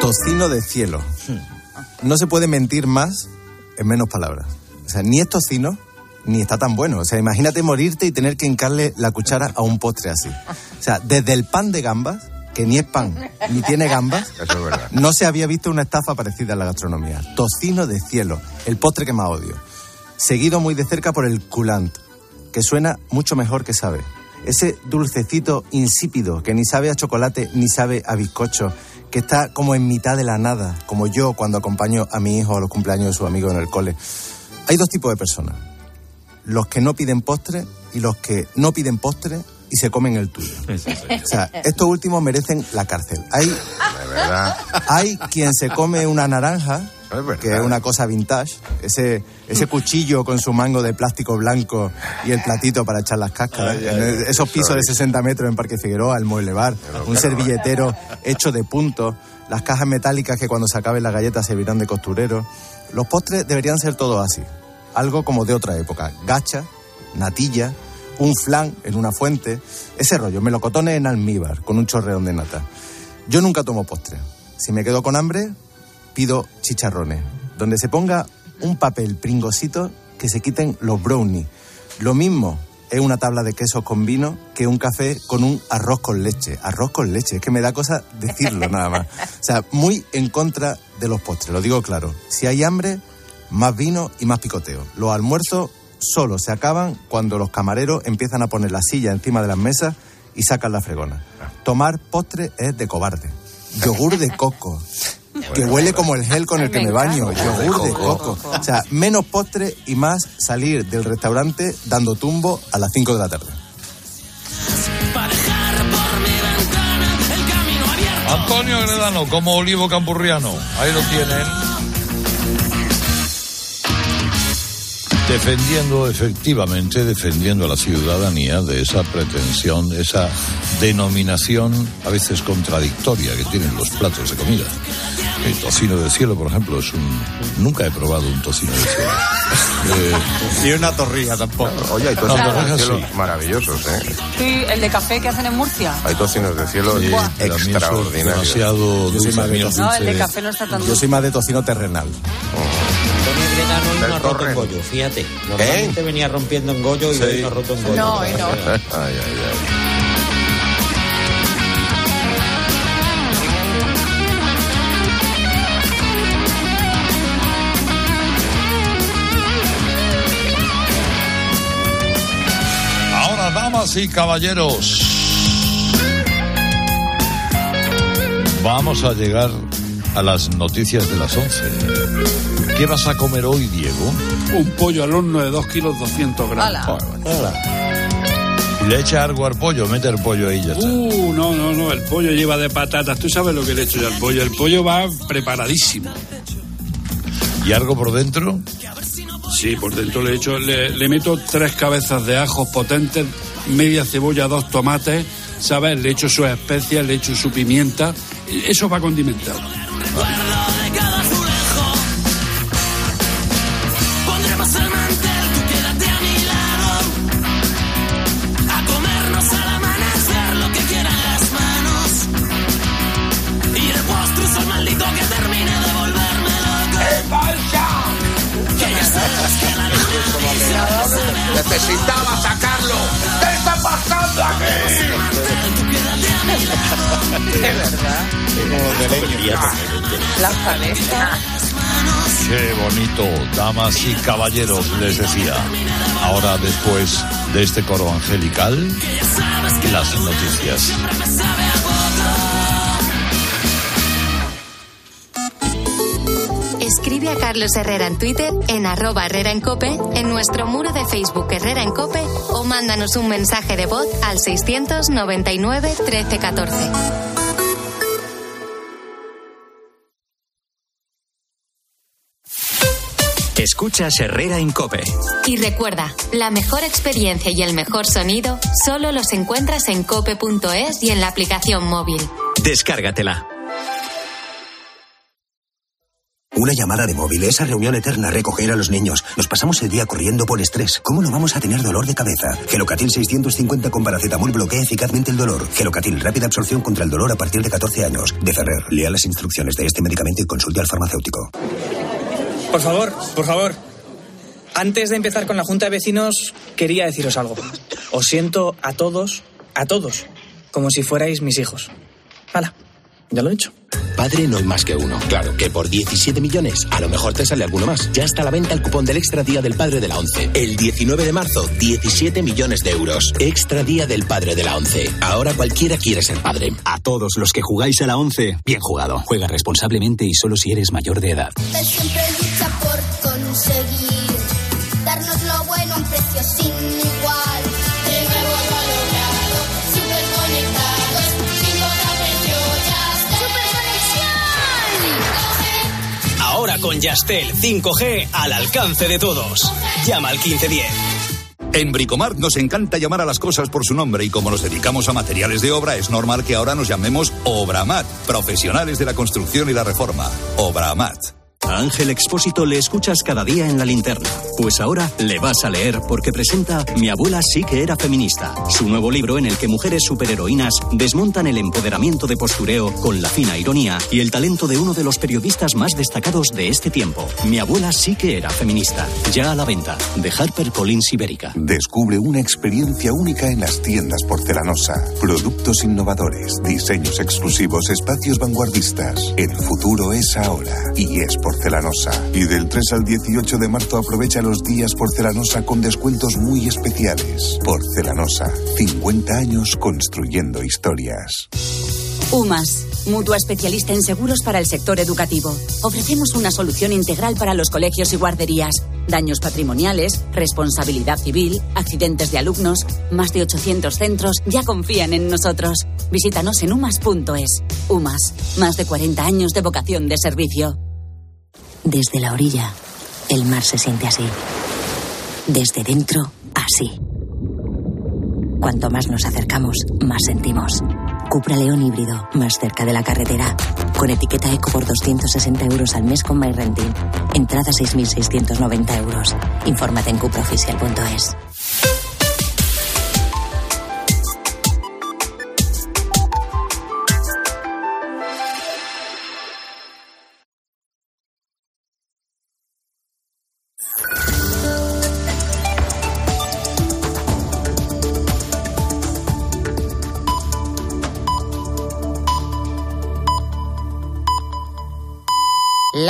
Tocino de cielo. No se puede mentir más en menos palabras. O sea, ni es tocino, ni está tan bueno. O sea, imagínate morirte y tener que hincarle la cuchara a un postre así. O sea, desde el pan de gambas, que ni es pan, ni tiene gambas, Eso es verdad. no se había visto una estafa parecida en la gastronomía. Tocino de cielo, el postre que más odio. Seguido muy de cerca por el culant, que suena mucho mejor que sabe. Ese dulcecito insípido que ni sabe a chocolate ni sabe a bizcocho, que está como en mitad de la nada, como yo cuando acompaño a mi hijo a los cumpleaños de su amigo en el cole. Hay dos tipos de personas. Los que no piden postre y los que no piden postre y se comen el tuyo. O sea, estos últimos merecen la cárcel. Hay, De verdad. hay quien se come una naranja, Es que es una cosa vintage, ese, ese cuchillo con su mango de plástico blanco y el platito para echar las cáscaras. Ay, ay, En esos pisos de sorry. 60 metros en Parque Figueroa, el mueble bar, un servilletero hecho de puntos, las cajas metálicas que cuando se acaben las galletas servirán de costurero. Los postres deberían ser todos así, algo como de otra época. Gacha, natilla, un flan en una fuente, ese rollo, melocotones en almíbar, con un chorreón de nata. Yo nunca tomo postre. Si me quedo con hambre, pido chicharrones, donde se ponga un papel pringosito que se quiten los brownies. Lo mismo es una tabla de quesos con vino que un café con un arroz con leche. Arroz con leche, es que me da cosa decirlo nada más. O sea, muy en contra de los postres, lo digo claro. Si hay hambre, más vino y más picoteo. Los almuerzos solo se acaban cuando los camareros empiezan a poner la silla encima de las mesas y sacan la fregona. Tomar postre es de cobarde. Yogur de coco. Que huele como el gel con el que me baño. Yogur de coco. O sea, menos postre y más salir del restaurante dando tumbo a las 5 de la tarde. Antonio Gredano, como Olivo Campurriano. Ahí lo tienen. Defendiendo, efectivamente, defendiendo a la ciudadanía de esa pretensión, esa denominación a veces contradictoria que tienen los platos de comida. El tocino de cielo, por ejemplo, es un. Nunca he probado un tocino de cielo. Eh, Y una torrilla tampoco. Oye, hay No, tocinos de cielo sí. maravillosos, ¿eh? Sí, el de café que hacen en Murcia. Hay tocinos de cielo Sí, extraordinarios. demasiado Yo soy más de dulce. tocino. No, el de café no está tan Yo soy más de tocino terrenal. Antonio Gredano hoy no ha roto en Goyo, fíjate. Normalmente venía rompiendo en Goyo y Sí. hoy no ha roto en Goyo. No, no. Ay, ay, ay. Ahora, damas y caballeros, vamos a llegar a las noticias de las 11. ¿Qué vas a comer hoy, Diego? Un pollo al horno de 2 kilos 200 gramos. Y le echa algo al pollo, mete el pollo ahí ya está. Uh, no, no, no, el pollo lleva de patatas. Tú sabes lo que le echo yo al pollo. El pollo va preparadísimo. ¿Y algo por dentro? Sí, por dentro le echo, le, le meto tres cabezas de ajos potentes, media cebolla, dos tomates, ¿sabes? Le echo sus especias, le echo su pimienta. Eso va condimentado. Pondremos el mantel, tú quédate a mi lado. A comernos al amanecer lo que quieran las manos. Y el postre es el maldito que termine de volverme loco. Que ya sabes que la vida Necesitaba sacarlo. ¿Qué está pasando aquí? De verdad. La paleta. Qué bonito, damas y caballeros, les decía. Ahora, después de este coro angelical, las noticias. Escribe a Carlos Herrera en Twitter, en arroba Herrera en Cope, en nuestro muro de Facebook Herrera en Cope o mándanos un mensaje de voz al 699 1314. Escuchas Herrera en Cope. Y recuerda, la mejor experiencia y el mejor sonido solo los encuentras en cope.es y en la aplicación móvil. Descárgatela. Una llamada de móvil, esa reunión eterna, recoger a los niños. Nos pasamos el día corriendo por estrés. ¿Cómo no vamos a tener dolor de cabeza? Gelocatil 650 con paracetamol bloquea eficazmente el dolor. Gelocatil, rápida absorción contra el dolor a partir de 14 años. De Ferrer, lea las instrucciones de este medicamento y consulte al farmacéutico. Por favor, por favor. Antes de empezar con la Junta de Vecinos, quería deciros algo. Os siento a todos, a todos, como si fuerais mis hijos. Hala, ya lo he hecho. Padre no hay más que uno. Claro que por 17 millones a lo mejor te sale alguno más. Ya está a la venta el cupón del Extra Día del Padre de la ONCE. El 19 de marzo, 17 millones de euros. Extra Día del Padre de la ONCE. Ahora cualquiera quiere ser padre. A todos los que jugáis a la 11, bien jugado. Juega responsablemente y solo si eres mayor de edad. siempre lucha por conseguir darnos lo bueno a un precio sin con Yastel 5G al alcance de todos. Llama al 1510. En Bricomart nos encanta llamar a las cosas por su nombre y como nos dedicamos a materiales de obra es normal que ahora nos llamemos Obramat, profesionales de la construcción y la reforma. Obramat. A Ángel Expósito le escuchas cada día en la linterna. Pues ahora le vas a leer porque presenta Mi abuela sí que era feminista. Su nuevo libro en el que mujeres superheroínas desmontan el empoderamiento de postureo con la fina ironía y el talento de uno de los periodistas más destacados de este tiempo. Mi abuela sí que era feminista. Ya a la venta. De HarperCollins Ibérica. Descubre una experiencia única en las tiendas porcelanosa. Productos innovadores, diseños exclusivos, espacios vanguardistas. El futuro es ahora y es porcelanosa. Y del 3 al 18 de marzo aprovecha los días porcelanosa con descuentos muy especiales. Porcelanosa, 50 años construyendo historias. UMAS, mutua especialista en seguros para el sector educativo. Ofrecemos una solución integral para los colegios y guarderías. Daños patrimoniales, responsabilidad civil, accidentes de alumnos. Más de 800 centros ya confían en nosotros. Visítanos en umas.es. UMAS, más de 40 años de vocación de servicio. Desde la orilla, el mar se siente así. Desde dentro, así. Cuanto más nos acercamos, más sentimos. Cupra León híbrido, más cerca de la carretera. Con etiqueta eco por 260 euros al mes con MyRenting. Entrada 6.690 euros. Infórmate en cupraoficial.es.